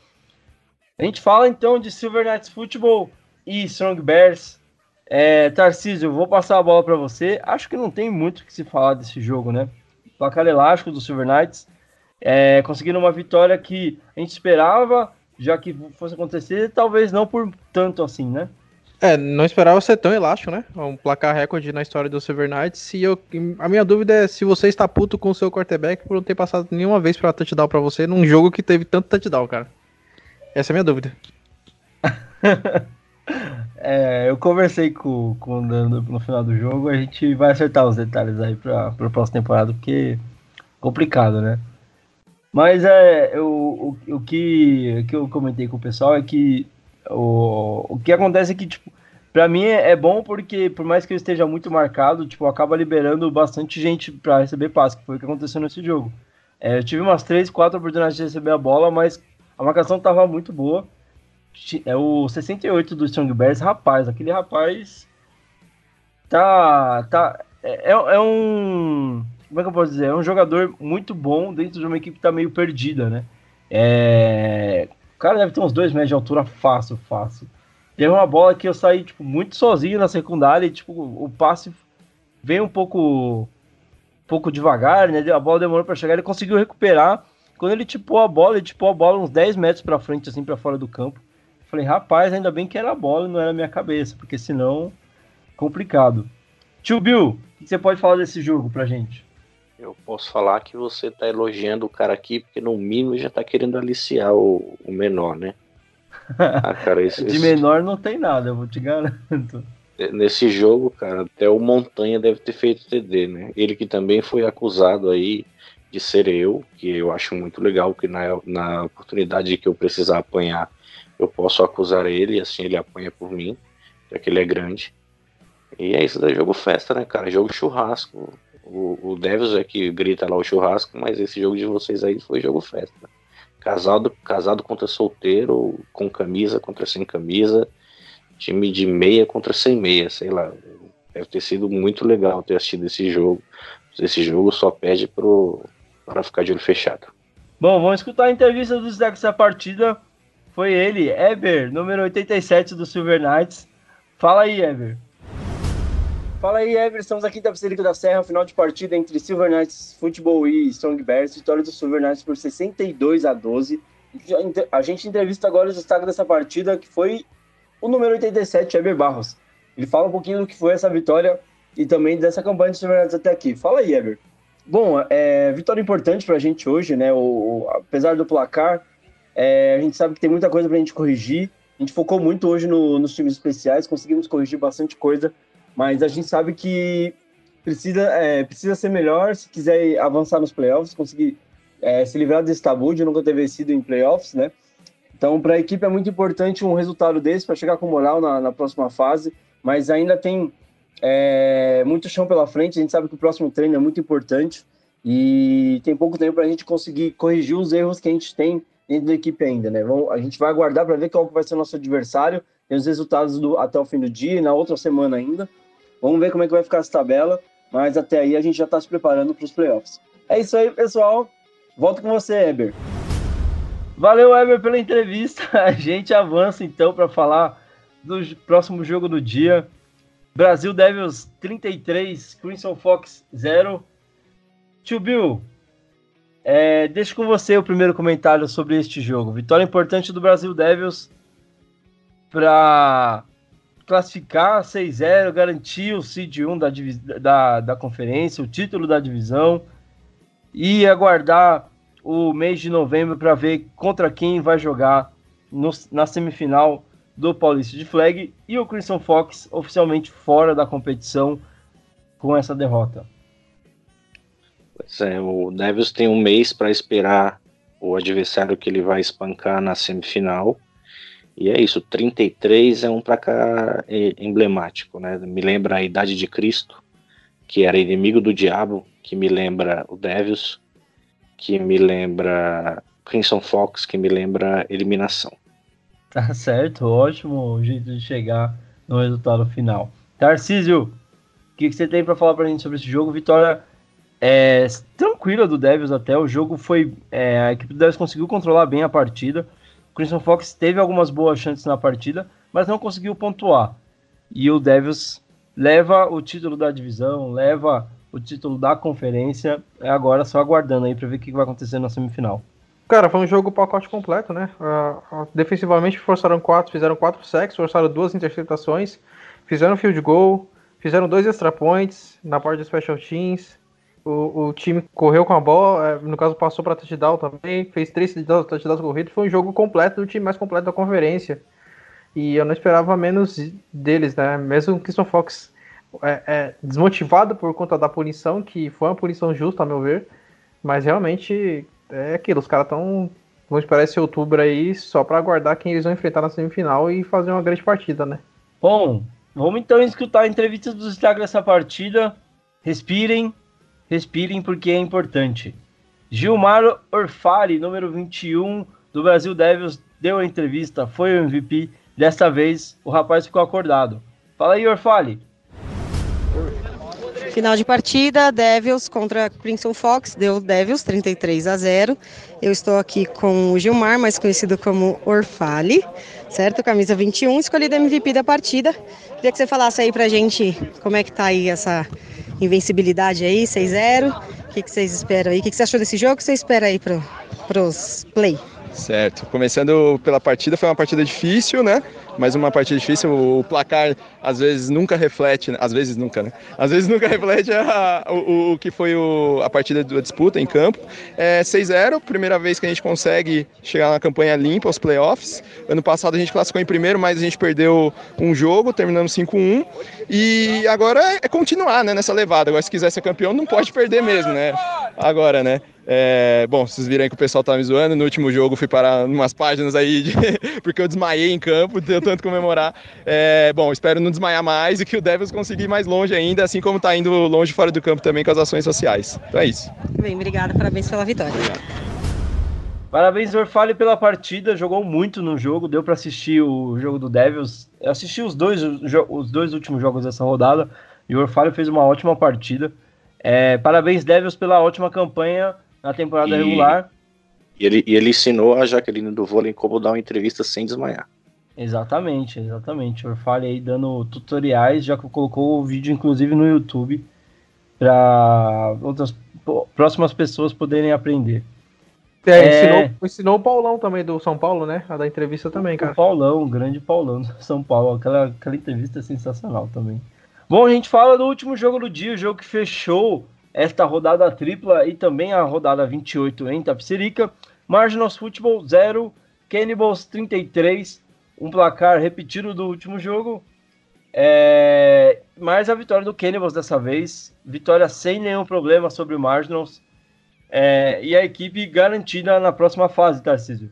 Speaker 1: A gente fala então de Silver Knights Football e Strong Bears. É, Tarcísio, vou passar a bola para você. Acho que não tem muito o que se falar desse jogo, né? Placar elástico do Silver Knights. É, conseguindo uma vitória que a gente esperava, já que fosse acontecer, talvez não por tanto assim, né?
Speaker 2: É, não esperava ser tão elástico, né? Um placar recorde na história do Silver Knights. E eu, a minha dúvida é se você está puto com o seu quarterback por não ter passado nenhuma vez para touchdown para você num jogo que teve tanto touchdown, cara. Essa é a minha dúvida.
Speaker 1: é, eu conversei com, com o Dando no final do jogo, a gente vai acertar os detalhes aí para a próxima temporada, porque é complicado, né? Mas é, eu, o, o, que, que eu comentei com o pessoal é que o, o que acontece é que, tipo, pra mim é, é bom porque, por mais que eu esteja muito marcado, tipo, acaba liberando bastante gente para receber passe, que foi o que aconteceu nesse jogo. É, eu tive umas 3, 4 oportunidades de receber a bola, mas a marcação tava muito boa. É o 68 do Strong Bears, rapaz, aquele rapaz tá. tá é, é um. Como é que eu posso dizer? É um jogador muito bom dentro de uma equipe que tá meio perdida, né? É, o cara deve ter uns 2 metros de altura fácil, fácil. Teve uma bola que eu saí tipo, muito sozinho na secundária e tipo, o passe veio um pouco, um pouco devagar, né? A bola demorou para chegar, ele conseguiu recuperar. Quando ele tipou a bola, ele tipou a bola uns 10 metros para frente, assim, para fora do campo. Falei, rapaz, ainda bem que era a bola e não era a minha cabeça, porque senão, complicado. Tio Bill, o que você pode falar desse jogo pra gente?
Speaker 3: Eu posso falar que você tá elogiando o cara aqui, porque no mínimo já tá querendo aliciar o, o menor, né?
Speaker 1: Ah, cara, esse, De menor não tem nada, eu vou te garanto.
Speaker 3: Nesse jogo, cara, até o Montanha deve ter feito TD, né? Ele que também foi acusado aí de ser eu, que eu acho muito legal, que na, na oportunidade que eu precisar apanhar, eu posso acusar ele, e assim ele apanha por mim, já que ele é grande. E é isso da jogo festa, né, cara? Jogo churrasco. O, o Devils é que grita lá o churrasco, mas esse jogo de vocês aí foi jogo festa. Casado, casado contra solteiro, com camisa contra sem camisa, time de meia contra sem meia, sei lá. Deve ter sido muito legal ter assistido esse jogo. Esse jogo só pede pro, para ficar de olho fechado.
Speaker 1: Bom, vamos escutar a entrevista dos decks da partida. Foi ele, Eber, número 87 do Silver Knights. Fala aí, Eber. Fala aí, Ever. Estamos aqui em Tapecerica da Serra, final de partida entre Silver Knights Futebol e Strong Bears. Vitória do Silver Knights por 62 a 12. A gente entrevista agora o destaque dessa partida, que foi o número 87, Eber Barros. Ele fala um pouquinho do que foi essa vitória e também dessa campanha de Severantes até aqui. Fala aí, Ever. Bom, é, vitória importante para a gente hoje, né? O, o, apesar do placar, é, a gente sabe que tem muita coisa para a gente corrigir. A gente focou muito hoje no, nos times especiais, conseguimos corrigir bastante coisa, mas a gente sabe que precisa, é, precisa ser melhor se quiser avançar nos playoffs, conseguir é, se livrar desse tabu de nunca ter vencido em playoffs, né? Então, para a equipe é muito importante um resultado desse para chegar com moral na, na, próxima fase, mas ainda tem é, muito chão pela frente. A gente sabe que o próximo treino é muito importante e tem pouco tempo para a gente conseguir corrigir os erros que a gente tem dentro da equipe ainda, né? Vamos, a gente vai aguardar para ver qual vai ser o nosso adversário, tem os resultados do, até o fim do dia e na outra semana ainda. Vamos ver como é que vai ficar essa tabela, mas até aí a gente já está se preparando para os playoffs. É isso aí, pessoal. Volto com você, Eber. Valeu, Eber, pela entrevista. A gente avança então para falar do próximo jogo do dia. Brasil Devils 33, Crimson Fox 0. Tio Bill, é, deixa com você o primeiro comentário sobre este jogo. Vitória importante do Brasil Devils para classificar 6-0, garantir o seed 1 da, da, da conferência, o título da divisão e aguardar o mês de novembro para ver contra quem vai jogar no, na semifinal do Paulista de Flag e o Crimson Fox oficialmente fora da competição com essa derrota.
Speaker 3: Pois é, o Devils tem um mês para esperar o adversário que ele vai espancar na semifinal. E é isso, 33 é um placar emblemático, né? Me lembra a Idade de Cristo, que era inimigo do diabo, que me lembra o Devils, que me lembra Crimson Fox, que me lembra eliminação.
Speaker 1: Tá certo, ótimo jeito de chegar no resultado final. Tarcísio, o que, que você tem para falar para a gente sobre esse jogo? Vitória é, tranquila do Devils até. O jogo foi. É, a equipe do Devils conseguiu controlar bem a partida. Crimson Fox teve algumas boas chances na partida, mas não conseguiu pontuar. E o Devils leva o título da divisão, leva o título da conferência. É agora só aguardando aí para ver o que vai acontecer na semifinal.
Speaker 2: Cara, foi um jogo pacote completo, né? Uh, defensivamente forçaram quatro, fizeram quatro sacks, forçaram duas interceptações, fizeram field goal, fizeram dois extra points na parte de special teams. O, o time correu com a bola, é, no caso passou para touchdown também, fez três touchdowns corridos. Foi um jogo completo do time mais completo da conferência. E eu não esperava menos deles, né? Mesmo o Kingston Fox é, é, desmotivado por conta da punição, que foi uma punição justa, a meu ver. Mas realmente é aquilo, os caras estão. Vão esperar esse outubro aí só para aguardar quem eles vão enfrentar na semifinal e fazer uma grande partida, né?
Speaker 1: Bom, vamos então escutar entrevistas dos destaques dessa partida. Respirem, respirem porque é importante. Gilmar Orfari, número 21 do Brasil Devils, deu a entrevista, foi o MVP. Desta vez o rapaz ficou acordado. Fala aí, Orfali.
Speaker 13: Final de partida, Devils contra Crimson Fox, deu Devils 33 a 0. Eu estou aqui com o Gilmar, mais conhecido como Orfali, certo? Camisa 21, escolhido MVP da partida. Queria que você falasse aí pra gente como é que tá aí essa invencibilidade aí, 6-0. O que, que vocês esperam aí? O que, que você achou desse jogo? O que você espera aí pro, pros play?
Speaker 14: Certo. Começando pela partida, foi uma partida difícil, né? Mas uma partida difícil, o placar às vezes nunca reflete, às vezes nunca, né? Às vezes nunca reflete a, o, o, que foi o, a partida da disputa em campo. É 6-0, primeira vez que a gente consegue chegar na campanha limpa, aos playoffs. Ano passado a gente classificou em primeiro, mas a gente perdeu um jogo, terminamos 5-1. E agora é continuar né, nessa levada. Agora, se quiser ser campeão, não pode perder mesmo, né? Agora, né? É, bom, vocês viram aí que o pessoal tá me zoando. No último jogo fui parar umas páginas aí de, porque eu desmaiei em campo, deu tanto comemorar. É, bom, espero não desmaiar mais e que o Devils consiga ir mais longe ainda, assim como tá indo longe fora do campo também com as ações sociais. Então é isso.
Speaker 13: Bem, obrigada, parabéns pela vitória.
Speaker 1: Parabéns, Orfale, pela partida. Jogou muito no jogo, deu para assistir o jogo do Devils. Eu assisti os dois, os dois últimos jogos dessa rodada e o Orfale fez uma ótima partida. É, parabéns, Devils, pela ótima campanha na temporada e, regular.
Speaker 3: E ele, e ele ensinou a Jaqueline do vôlei como dar uma entrevista sem desmaiar.
Speaker 1: Exatamente, exatamente. O Orfale aí dando tutoriais, já colocou o vídeo inclusive no YouTube para outras próximas pessoas poderem aprender.
Speaker 2: É, é... Ensinou, ensinou, o Paulão também do São Paulo, né? A da entrevista também, cara.
Speaker 1: O Paulão, o grande Paulão do São Paulo. Aquela, aquela entrevista é sensacional também. Bom, a gente fala do último jogo do dia, o jogo que fechou esta rodada tripla e também a rodada 28 em Tapsirica. Marginals Football 0, Cannibals 33, um placar repetido do último jogo. É... Mas a vitória do Cannibals dessa vez, vitória sem nenhum problema sobre o Marginals. É... E a equipe garantida na próxima fase, Tarcísio.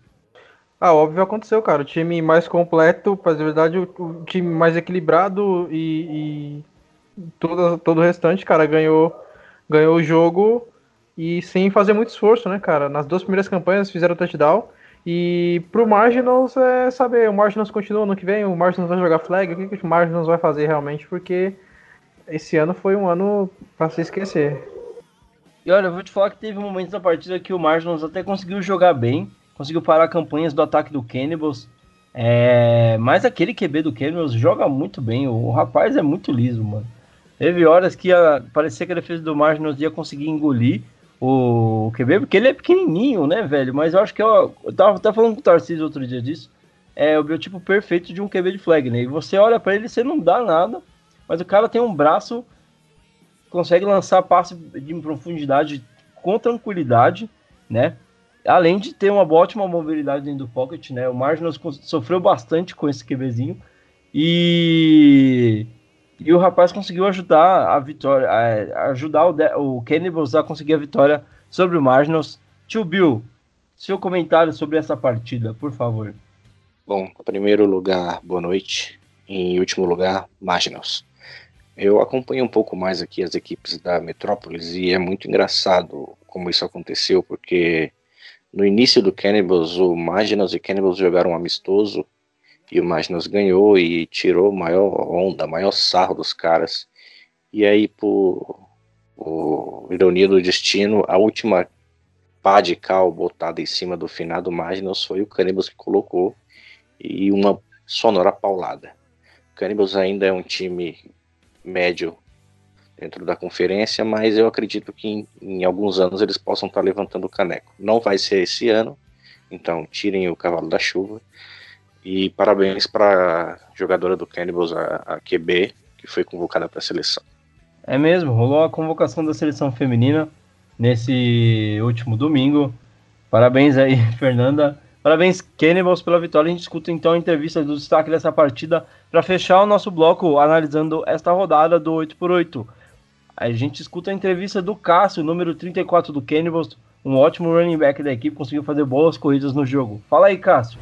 Speaker 2: Ah, óbvio aconteceu, cara. O time mais completo, para verdade, o, o, time mais equilibrado e, e todo, todo o restante, cara, ganhou, ganhou o jogo e sem fazer muito esforço, né, cara? Nas duas primeiras campanhas fizeram touchdown. E pro Marginals é saber, o Marginals continua no que vem, o Marginals vai jogar flag, o que, que o Marginals vai fazer realmente, porque esse ano foi um ano para se esquecer.
Speaker 1: E olha, eu vou te falar que teve momentos da partida que o Marginals até conseguiu jogar bem, conseguiu parar campanhas do ataque do Cannibals. É... Mas aquele QB do Cannibals joga muito bem. O rapaz é muito liso, mano. Teve horas que ia... parecia que a defesa do Marginals ia conseguir engolir o QB, porque ele é pequenininho, né, velho? Mas eu acho que eu, eu tava até falando com o Tarcísio outro dia disso. É o biotipo perfeito de um QB de flag, né? E você olha para ele, você não dá nada, mas o cara tem um braço, consegue lançar passe de profundidade com tranquilidade, né? além de ter uma ótima mobilidade dentro do pocket, né? O Marginals sofreu bastante com esse QBzinho e e o rapaz conseguiu ajudar a vitória, a, ajudar o, o Cannibals a conseguir a vitória sobre o Marginals. Tio Bill, seu comentário sobre essa partida, por favor.
Speaker 3: Bom, em primeiro lugar, boa noite. Em último lugar, Marginals. Eu acompanho um pouco mais aqui as equipes da Metrópolis e é muito engraçado como isso aconteceu, porque no início do Cannibals, o Magnus e Cannibals jogaram um amistoso e o Magnus ganhou e tirou maior onda, maior sarro dos caras. E aí, por, por ironia do destino, a última pá de cal botada em cima do finado Magnus foi o Cannibals que colocou e uma sonora paulada. O Cannibals ainda é um time médio dentro da conferência, mas eu acredito que em, em alguns anos eles possam estar levantando o caneco. Não vai ser esse ano, então tirem o cavalo da chuva. E parabéns para jogadora do Cannibals, a, a QB, que foi convocada para a seleção.
Speaker 1: É mesmo, rolou a convocação da seleção feminina nesse último domingo. Parabéns aí, Fernanda. Parabéns, Cannibals, pela vitória. A gente escuta então a entrevista do destaque dessa partida para fechar o nosso bloco analisando esta rodada do 8x8. A gente escuta a entrevista do Cássio, número 34 do Cannibals, um ótimo running back da equipe, conseguiu fazer boas corridas no jogo. Fala aí, Cássio.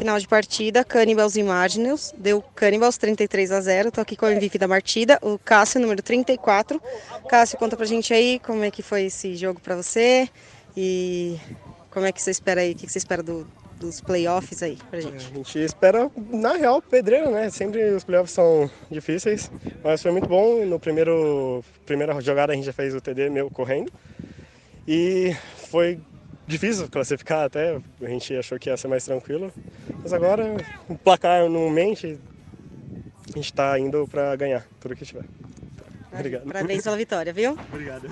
Speaker 13: Final de partida, Cannibals e deu Cannibals 33 a 0. Tô aqui com o MVP da partida, o Cássio, número 34. Cássio, conta pra gente aí como é que foi esse jogo para você e como é que você espera aí, o que você espera do, dos playoffs aí pra gente?
Speaker 15: A gente espera, na real, pedreiro, né? Sempre os playoffs são difíceis, mas foi muito bom. No primeiro primeira jogada a gente já fez o TD meu correndo e foi difícil classificar até, a gente achou que ia ser mais tranquilo, mas agora o placar não mente, a gente tá indo para ganhar tudo que tiver. Obrigado.
Speaker 13: Parabéns pela vitória, viu?
Speaker 15: Obrigado.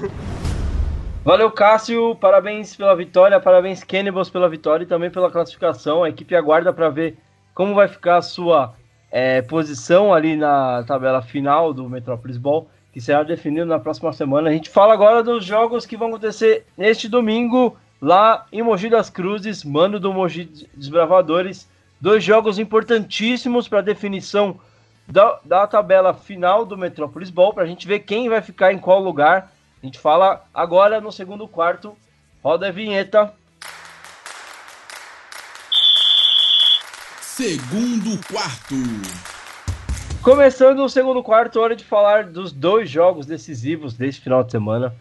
Speaker 1: Valeu, Cássio. Parabéns pela vitória. Parabéns, Cannibals, pela vitória e também pela classificação. A equipe aguarda para ver como vai ficar a sua é, posição ali na tabela final do Metrópolis Ball, que será definido na próxima semana. A gente fala agora dos jogos que vão acontecer neste domingo, lá em Mogi das Cruzes, mano do Mogi Desbravadores. Dois jogos importantíssimos para definição da, da tabela final do Metrópolis Ball, para a gente ver quem vai ficar em qual lugar a gente fala agora no segundo quarto. Roda a vinheta.
Speaker 6: Segundo quarto.
Speaker 1: Começando o segundo quarto, hora de falar dos dois jogos decisivos desse final de semana.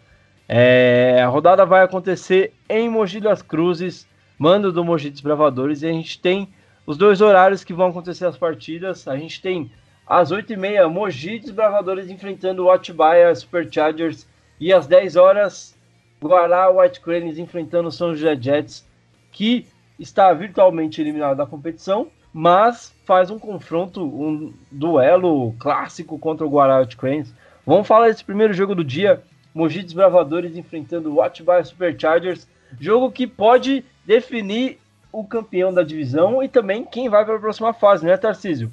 Speaker 1: É, a rodada vai acontecer em Mogi das Cruzes, mando do Mogi Desbravadores, e a gente tem os dois horários que vão acontecer as partidas. A gente tem às 8h30 Mogi Desbravadores enfrentando o Atibaia Superchargers e às 10 horas, Guará White Cranes enfrentando o São José Jets, que está virtualmente eliminado da competição, mas faz um confronto, um duelo clássico contra o Guará White Cranes. Vamos falar desse primeiro jogo do dia, Mogi Desbravadores enfrentando o Atibaia Superchargers, jogo que pode definir o campeão da divisão e também quem vai para a próxima fase, né, Tarcísio?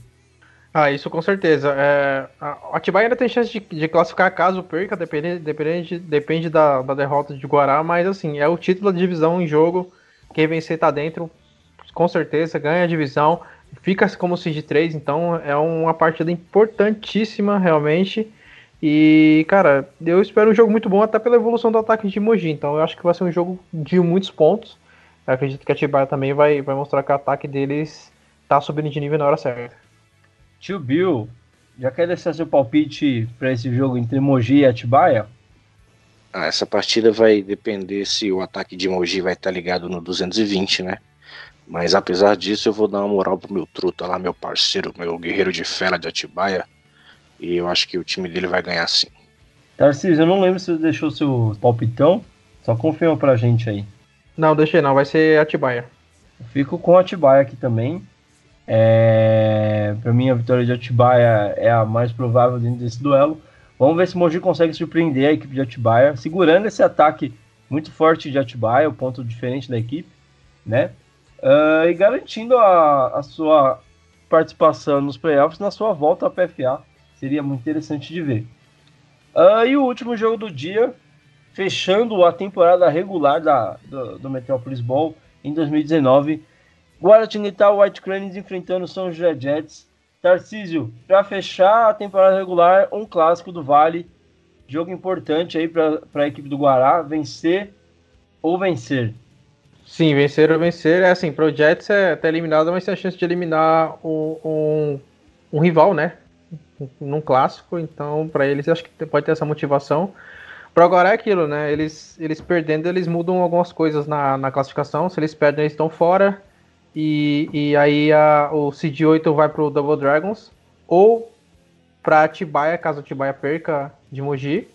Speaker 2: Ah, isso com certeza. É, Atibaia ainda tem chance de, de classificar caso perca, depende, depende, depende da, da, derrota de Guará, mas assim, é o título da divisão em jogo. Quem vencer tá dentro, com certeza, ganha a divisão, fica como seed 3, então é uma partida importantíssima realmente. E, cara, eu espero um jogo muito bom até pela evolução do ataque de Mogi. Então eu acho que vai ser um jogo de muitos pontos. Eu acredito que a Atibaia também vai, vai mostrar que o ataque deles tá subindo de nível na hora certa.
Speaker 1: Tio Bill, já quer deixar seu palpite para esse jogo entre Mogi e Atibaia?
Speaker 3: Ah, essa partida vai depender se o ataque de Mogi vai estar ligado no 220, né? Mas apesar disso, eu vou dar uma moral pro meu truta lá, meu parceiro, meu guerreiro de fera de Atibaia. E eu acho que o time dele vai ganhar sim.
Speaker 1: Tarcísio, eu não lembro se você deixou seu palpitão. Só confirma pra gente aí.
Speaker 2: Não, deixei não, vai ser Atibaia.
Speaker 1: Eu fico com Atibaia aqui também. É... Para mim, a vitória de Atibaia é a mais provável dentro desse duelo. Vamos ver se o Mogi consegue surpreender a equipe de Atibaia, segurando esse ataque muito forte de Atibaia, o ponto diferente da equipe, né? Uh, e garantindo a, a, sua participação nos playoffs na sua volta à PFA. Seria muito interessante de ver. Uh, e o último jogo do dia, fechando a temporada regular da, do, do Metropolis Bowl em 2019 Guaratinguetá White Cranes enfrentando São José Jets. Tarcísio, para fechar a temporada regular, um clássico do Vale. Jogo importante aí para a equipe do Guará. Vencer ou vencer?
Speaker 2: Sim, vencer ou vencer. É assim, pro Jets é até eliminado, mas tem a chance de eliminar um, um, um rival, né? Num clássico. Então, para eles, acho que pode ter essa motivação. Pro Guará é aquilo, né? Eles, eles perdendo, eles mudam algumas coisas na, na classificação. Se eles perdem, eles estão fora. E, e aí a, o Seed 8 vai pro Double Dragons. Ou pra Atibaia, caso Atibaia perca de Mogi.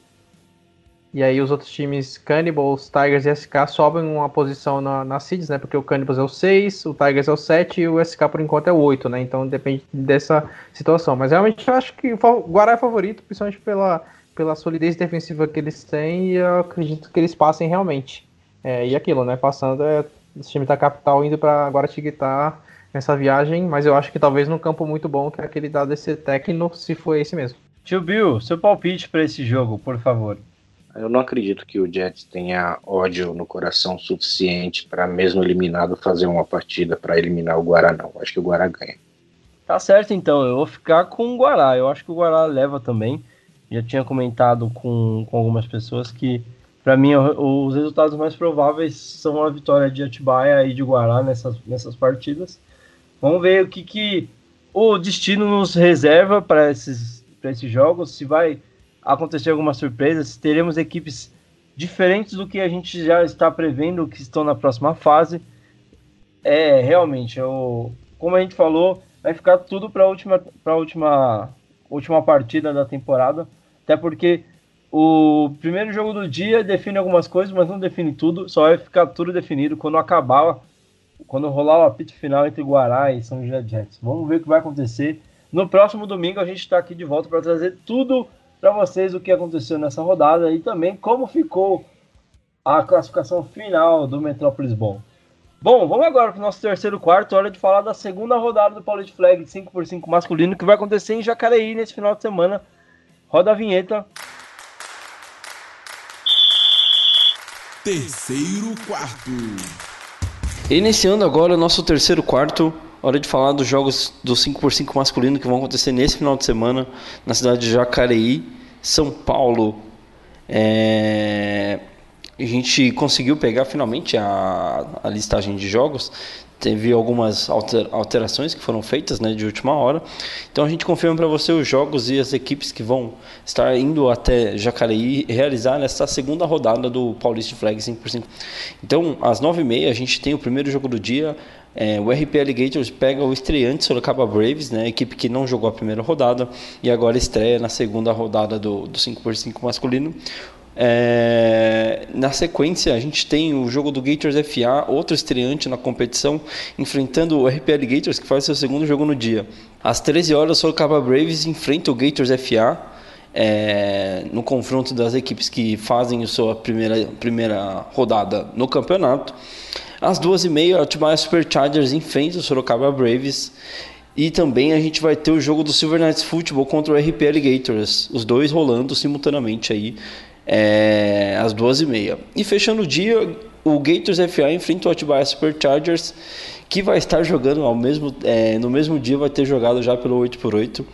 Speaker 2: E aí os outros times, Cannibals, Tigers e SK, sobem uma posição na, na Seeds, né? Porque o Cannibals é o 6, o Tigers é o 7 e o SK por enquanto é o 8, né? Então depende dessa situação. Mas realmente eu acho que o Guará é favorito, principalmente pela, pela solidez defensiva que eles têm e eu acredito que eles passem realmente. É, e aquilo, né? Passando é esse time da capital indo para Guaratinguetá nessa viagem, mas eu acho que talvez num campo muito bom, que é aquele da DC Tecno, se foi esse mesmo.
Speaker 1: Tio Bill, seu palpite para esse jogo, por favor.
Speaker 3: Eu não acredito que o Jets tenha ódio no coração suficiente para mesmo eliminado fazer uma partida para eliminar o Guará, não. Acho que o Guará ganha.
Speaker 1: Tá certo, então. Eu vou ficar com o Guará. Eu acho que o Guará leva também. Já tinha comentado com, com algumas pessoas que para mim, os resultados mais prováveis são a vitória de Atibaia e de Guará nessas, nessas partidas. Vamos ver o que, que o destino nos reserva para esses, esses jogos, se vai acontecer alguma surpresa, teremos equipes diferentes do que a gente já está prevendo que estão na próxima fase. É, realmente, eu, como a gente falou, vai ficar tudo para a última, última, última partida da temporada, até porque o primeiro jogo do dia define algumas coisas, mas não define tudo. Só vai ficar tudo definido quando acabar, quando rolar o apito final entre Guará e São José Jets. Vamos ver o que vai acontecer. No próximo domingo a gente está aqui de volta para trazer tudo para vocês o que aconteceu nessa rodada e também como ficou a classificação final do Metrópolis Bom. Bom, vamos agora para o nosso terceiro quarto. Hora de falar da segunda rodada do Paulista Flag 5x5 masculino que vai acontecer em Jacareí nesse final de semana. Roda a vinheta.
Speaker 6: Terceiro quarto.
Speaker 16: Iniciando agora o nosso terceiro quarto, hora de falar dos jogos do 5x5 masculino que vão acontecer nesse final de semana na cidade de Jacareí, São Paulo. É... A gente conseguiu pegar finalmente a, a listagem de jogos teve algumas alterações que foram feitas né, de última hora. Então a gente confirma para você os jogos e as equipes que vão estar indo até Jacareí realizar nessa segunda rodada do Paulista Flag 5x5. Então, às 9h30 a gente tem o primeiro jogo do dia. É, o RP Alligators pega o estreante Sorocaba Braves, né, equipe que não jogou a primeira rodada e agora estreia na segunda rodada do, do 5x5 masculino. É, na sequência, a gente tem o jogo do Gators FA, outro estreante na competição, enfrentando o RPL Gators, que faz seu segundo jogo no dia. Às 13 horas, o Sorocaba Braves enfrenta o Gators FA é, no confronto das equipes que fazem a sua primeira, primeira rodada no campeonato. Às duas e meia, Atibaia Superchargers enfrenta o Sorocaba Braves. E também a gente vai ter o jogo do Silver Knights Football contra o RP Alligators, os dois rolando simultaneamente aí é, às duas e meia. E fechando o dia, o Gators FA enfrenta o Atibaia Superchargers, que vai estar jogando ao mesmo, é, no mesmo dia, vai ter jogado já pelo 8x8.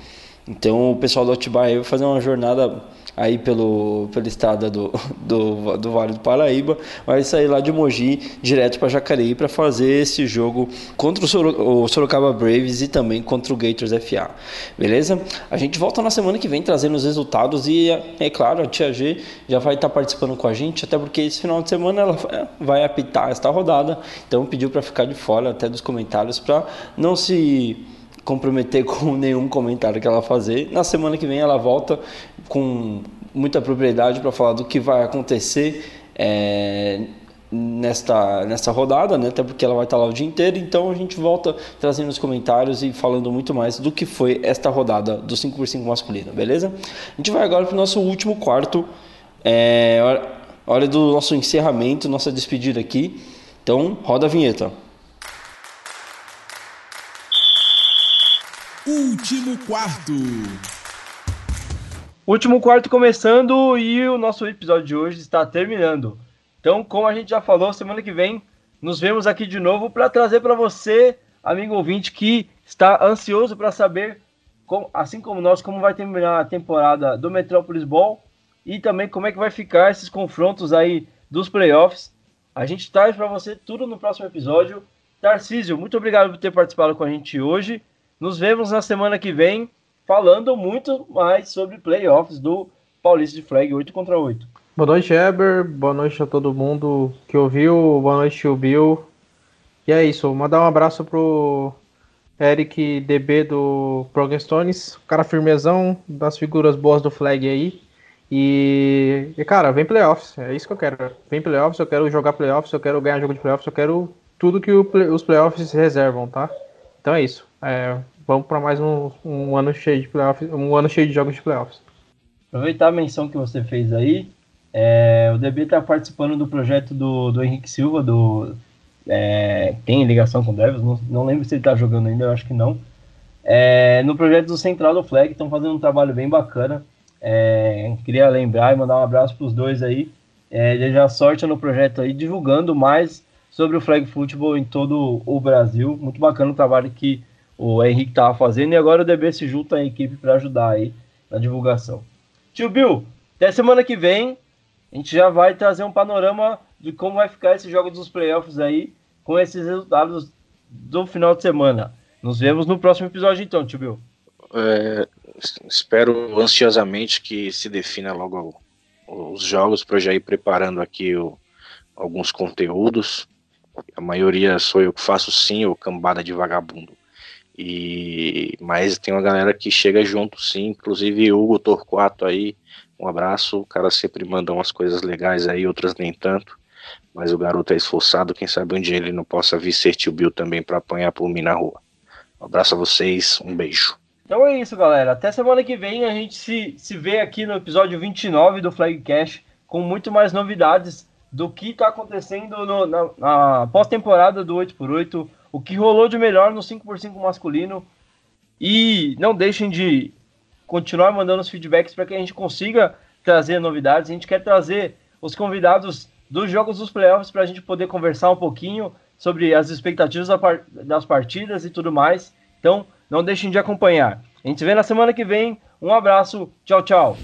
Speaker 16: Então o pessoal do Atibaia vai fazer uma jornada aí pelo, pela estrada do, do, do Vale do Paraíba, vai sair lá de Mogi direto para Jacareí para fazer esse jogo contra o, Soro, o, Sorocaba Braves e também contra o Gators FA. Beleza? A gente volta na semana que vem trazendo os resultados e, é claro, a Tia G já vai estar tá participando com a gente, até porque esse final de semana ela vai apitar esta rodada, então pediu para ficar de fora até dos comentários para não se comprometer com nenhum comentário que ela fazer. Na semana que vem ela volta com muita propriedade para falar do que vai acontecer é, nesta, nesta rodada, né? até porque ela vai estar lá o dia inteiro. Então a gente volta trazendo os comentários e falando muito mais do que foi esta rodada do 5x5 masculino, beleza? A gente vai agora para o nosso último quarto. É, hora do nosso encerramento, nossa despedida aqui. Então, roda a vinheta.
Speaker 6: Último quarto.
Speaker 1: Último quarto começando e o nosso episódio de hoje está terminando. Então, como a gente já falou, semana que vem nos vemos aqui de novo para trazer para você, amigo ouvinte, que está ansioso para saber, como, assim como nós, como vai terminar a temporada do Metrópolis Ball e também como é que vai ficar esses confrontos aí dos playoffs. A gente traz para você tudo no próximo episódio. Tarcísio, muito obrigado por ter participado com a gente hoje. Nos vemos na semana que vem falando muito mais sobre playoffs do Paulista de Flag 8 contra 8.
Speaker 2: Boa noite, Eber. Boa noite a todo mundo que ouviu. Boa noite, o Bill. E é isso. Mandar um abraço pro Eric DB do Progstones, cara firmezão, das figuras boas do Flag aí. E, e, cara, vem playoffs. É isso que eu quero. Vem playoffs, eu quero jogar playoffs, eu quero ganhar jogo de playoffs, eu quero tudo que o, os playoffs reservam, tá? Então é isso. É, vamos para mais um, um, ano cheio de playoffs, um ano cheio de jogos de playoffs.
Speaker 1: Aproveitar a menção que você fez aí. É, o DB está participando do projeto do, do Henrique Silva, do é, tem ligação com o Devils, não, não lembro se ele está jogando ainda, eu acho que não. É, no projeto do Central do Flag, estão fazendo um trabalho bem bacana. É, queria lembrar e mandar um abraço para os dois aí. É, já sorte no projeto aí, divulgando mais sobre o flag football em todo o Brasil. Muito bacana o trabalho que o Henrique estava fazendo e agora o DB se junta à equipe para ajudar aí na divulgação. Tio Bill, até semana que vem a gente já vai trazer um panorama de como vai ficar esse jogo dos playoffs aí com esses resultados do final de semana. Nos vemos no próximo episódio então, tio Bill.
Speaker 3: É, espero ansiosamente que se defina logo os jogos para já ir preparando aqui o, alguns conteúdos. A maioria sou eu que faço sim, ou cambada de vagabundo. E mas tem uma galera que chega junto, sim, inclusive Hugo Torquato aí, um abraço, o cara sempre manda umas coisas legais aí, outras nem tanto. Mas o garoto é esforçado, quem sabe um dia ele não possa vir ser tio Bill também para apanhar por mim na rua. Um abraço a vocês, um beijo.
Speaker 1: Então é isso, galera. Até semana que vem a gente se, se vê aqui no episódio 29 do Flagcast com muito mais novidades do que está acontecendo no, na, na pós-temporada do 8x8 o que rolou de melhor no 5x5 masculino. E não deixem de continuar mandando os feedbacks para que a gente consiga trazer novidades. A gente quer trazer os convidados dos jogos dos playoffs para a gente poder conversar um pouquinho sobre as expectativas das partidas e tudo mais. Então, não deixem de acompanhar. A gente se vê na semana que vem. Um abraço. Tchau, tchau.